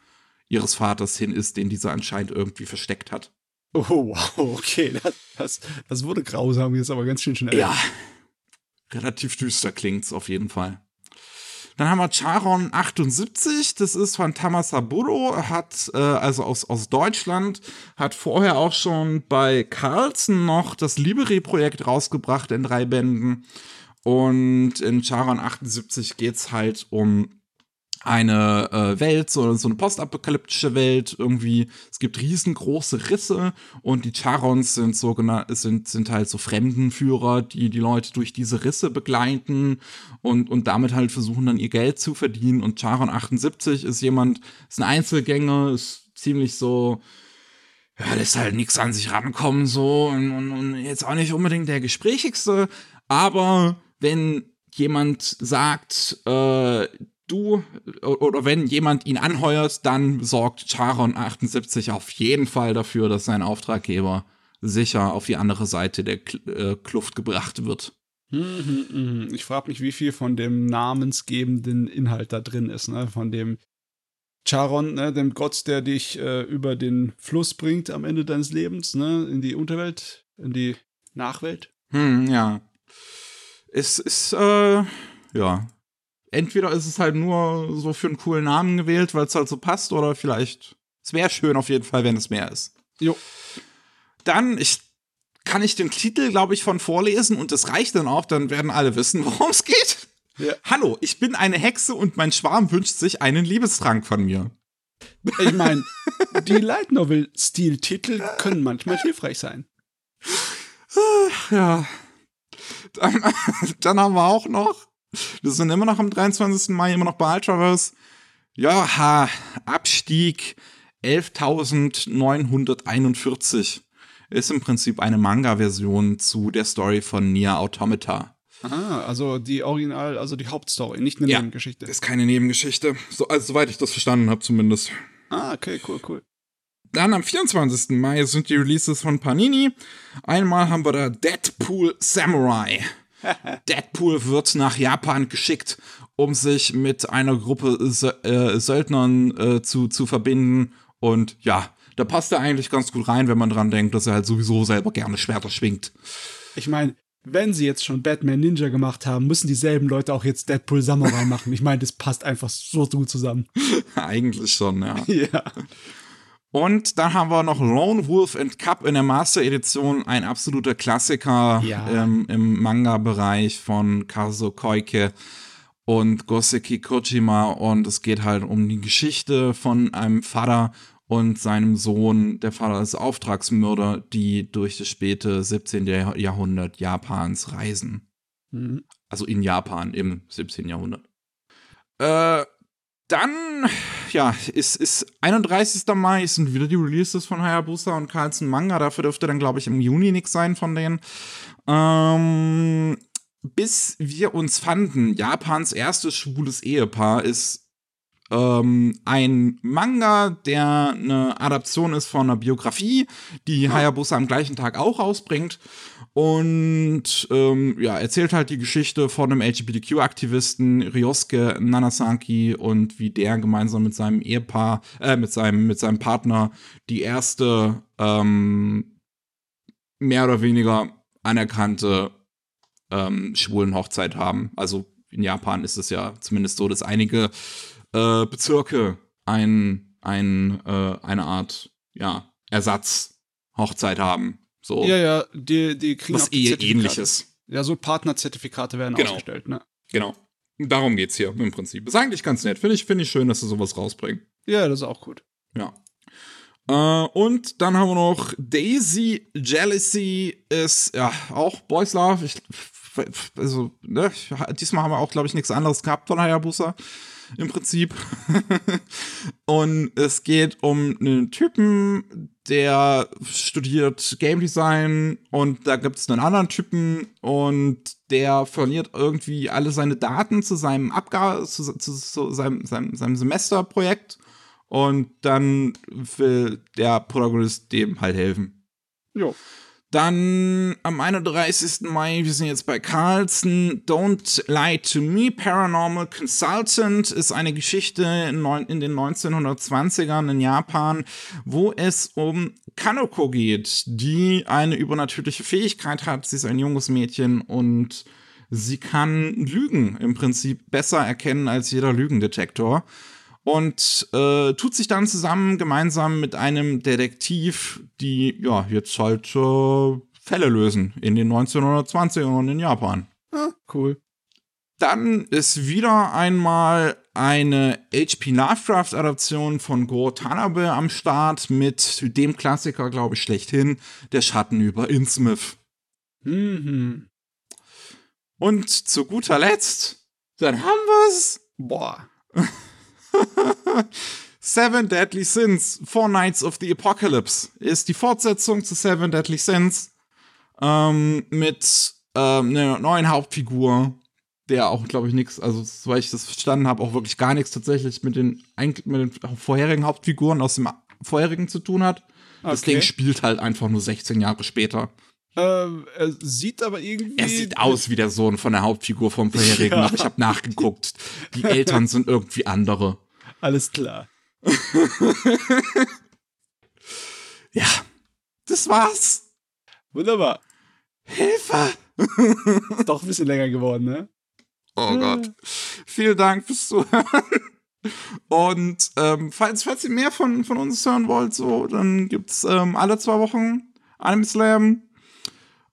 ihres Vaters hin ist, den dieser anscheinend irgendwie versteckt hat. Oh, wow, okay. Das, das, das wurde grausam jetzt aber ganz schön schnell. Ja. Relativ düster klingt's auf jeden Fall. Dann haben wir Charon 78, das ist von Tamasaburo, hat äh, also aus, aus Deutschland, hat vorher auch schon bei Carlsen noch das Liberi-Projekt rausgebracht in drei Bänden. Und in Charon 78 geht's halt um eine äh, Welt, so, so eine postapokalyptische Welt, irgendwie, es gibt riesengroße Risse und die Charons sind sogenannte, sind, sind halt so Fremdenführer, die die Leute durch diese Risse begleiten und, und damit halt versuchen dann ihr Geld zu verdienen. Und Charon 78 ist jemand, ist ein Einzelgänger, ist ziemlich so, ja, lässt halt nichts an sich rankommen so. Und, und, und jetzt auch nicht unbedingt der gesprächigste, aber wenn jemand sagt, äh, du oder wenn jemand ihn anheuert, dann sorgt Charon 78 auf jeden Fall dafür, dass sein Auftraggeber sicher auf die andere Seite der äh, Kluft gebracht wird. Mhm, mhm. Ich frage mich, wie viel von dem namensgebenden Inhalt da drin ist, ne? Von dem Charon, ne? dem Gott, der dich äh, über den Fluss bringt am Ende deines Lebens, ne? In die Unterwelt, in die Nachwelt. Hm, ja. Es ist, äh, ja, entweder ist es halt nur so für einen coolen Namen gewählt, weil es halt so passt, oder vielleicht, es wäre schön auf jeden Fall, wenn es mehr ist. Jo. Dann, ich kann ich den Titel, glaube ich, von vorlesen und das reicht dann auch, dann werden alle wissen, worum es geht. Ja. Hallo, ich bin eine Hexe und mein Schwarm wünscht sich einen Liebestrank von mir. Ich meine, die Light Novel-Stil-Titel können manchmal hilfreich sein. Ja. Dann, dann haben wir auch noch wir sind immer noch am 23. Mai, immer noch bei Ultraverse. Ja, ha, Abstieg 11.941 ist im Prinzip eine Manga-Version zu der Story von Nier Automata. Ah, also die Original, also die Hauptstory, nicht eine Ja. Nebengeschichte. Ist keine Nebengeschichte. So, also, soweit ich das verstanden habe, zumindest. Ah, okay, cool, cool. Dann am 24. Mai sind die Releases von Panini. Einmal haben wir da Deadpool Samurai. Deadpool wird nach Japan geschickt, um sich mit einer Gruppe Sö äh, Söldnern äh, zu, zu verbinden. Und ja, da passt er eigentlich ganz gut rein, wenn man dran denkt, dass er halt sowieso selber gerne Schwerter schwingt. Ich meine, wenn sie jetzt schon Batman Ninja gemacht haben, müssen dieselben Leute auch jetzt Deadpool Samurai machen. Ich meine, das passt einfach so gut zusammen. eigentlich schon, ja. ja. Und dann haben wir noch Lone Wolf and Cup in der Master Edition, ein absoluter Klassiker Ja. ähm, im Manga-Bereich von Kazuo Koike und Goseki Kojima. Und es geht halt um die Geschichte von einem Vater und seinem Sohn. Der Vater ist Auftragsmörder, die durch das späte 17. Jahr- Jahrhundert Japans reisen. Mhm. Also in Japan im 17. Jahrhundert. Äh, dann, ja, ist, ist 31. Mai sind wieder die Releases von Hayabusa und Carlsen Manga. Dafür dürfte dann, glaube ich, im Juni nichts sein von denen. Ähm, bis wir uns fanden, Japans erstes schwules Ehepaar ist ähm, ein Manga, der eine Adaption ist von einer Biografie, die Hayabusa am gleichen Tag auch rausbringt. Und ähm, ja, erzählt halt die Geschichte von einem LGBTQ-Aktivisten Ryosuke Nanasaki und wie der gemeinsam mit seinem Ehepaar, äh, mit seinem, mit seinem Partner die erste ähm, mehr oder weniger anerkannte ähm, schwulen Hochzeit haben. Also in Japan ist es ja zumindest so, dass einige äh, Bezirke ein, ein, äh, eine Art ja, Ersatz-Hochzeit haben. So Ja, ja, die, die kriegen was eher ähnliches. Ja, so Partnerzertifikate werden Genau. ausgestellt, ne? Genau. Darum geht's hier im Prinzip. Ist eigentlich ganz nett. Finde ich, finde ich schön, dass sie sowas rausbringen. Ja, das ist auch gut. Ja. Äh, und dann haben wir noch Daisy Jealousy ist ja auch Boys Love. Ich, also, ne, diesmal haben wir auch, glaube ich, nichts anderes gehabt von Hayabusa. Im Prinzip. und es geht um einen Typen, der studiert Game Design und da gibt es einen anderen Typen und der verliert irgendwie alle seine Daten zu seinem Abgabe, zu, zu, zu seinem, seinem, seinem Semesterprojekt. Und dann will der Protagonist dem halt helfen. Jo. Dann am 31. Mai, wir sind jetzt bei Carlson, Don't Lie to Me, Paranormal Consultant ist eine Geschichte in, den 1920ern in Japan, wo es um Kanoko geht, die eine übernatürliche Fähigkeit hat. Sie ist ein junges Mädchen und sie kann Lügen im Prinzip besser erkennen als jeder Lügendetektor und äh, tut sich dann zusammen gemeinsam mit einem Detektiv, die ja jetzt halt äh, Fälle lösen in den 1920ern in Japan. Ah, cool. Dann ist wieder einmal eine H.P. Lovecraft-Adaption von Go Tanabe am Start mit dem Klassiker, glaube ich, schlechthin, Der Schatten über Innsmouth. Mhm. Und zu guter Letzt, dann haben wir's. Boah. Seven Deadly Sins, Four Nights of the Apocalypse ist die Fortsetzung zu Seven Deadly Sins ähm, mit ähm, einer neuen Hauptfigur, der auch, glaube ich, nichts, also soweit ich das verstanden habe, auch wirklich gar nichts tatsächlich mit den, mit den vorherigen Hauptfiguren aus dem vorherigen zu tun hat. Das Okay. Ding spielt halt einfach nur 16 Jahre später. Ähm, er sieht aber irgendwie. Er sieht aus wie der Sohn von der Hauptfigur vom vorherigen, Ja. aber ich habe nachgeguckt. Die Eltern sind irgendwie andere. Alles klar. Ja, das war's. Wunderbar. Hilfe! Ist doch ein bisschen länger geworden, ne? Oh Gott. Vielen Dank fürs Zuhören. Und ähm, falls, falls ihr mehr von, von uns hören wollt, so, dann gibt's ähm, alle zwei Wochen Anime Slam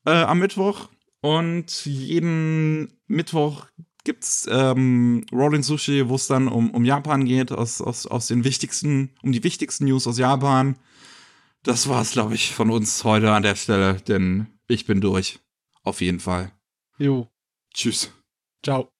äh, am Mittwoch. Und jeden Mittwoch gibt's ähm, Rolling Sushi, wo es dann um, um Japan geht, aus, aus, aus den wichtigsten, um die wichtigsten News aus Japan. Das war's, glaube ich, von uns heute an der Stelle, denn ich bin durch. Auf jeden Fall. Jo. Tschüss. Ciao.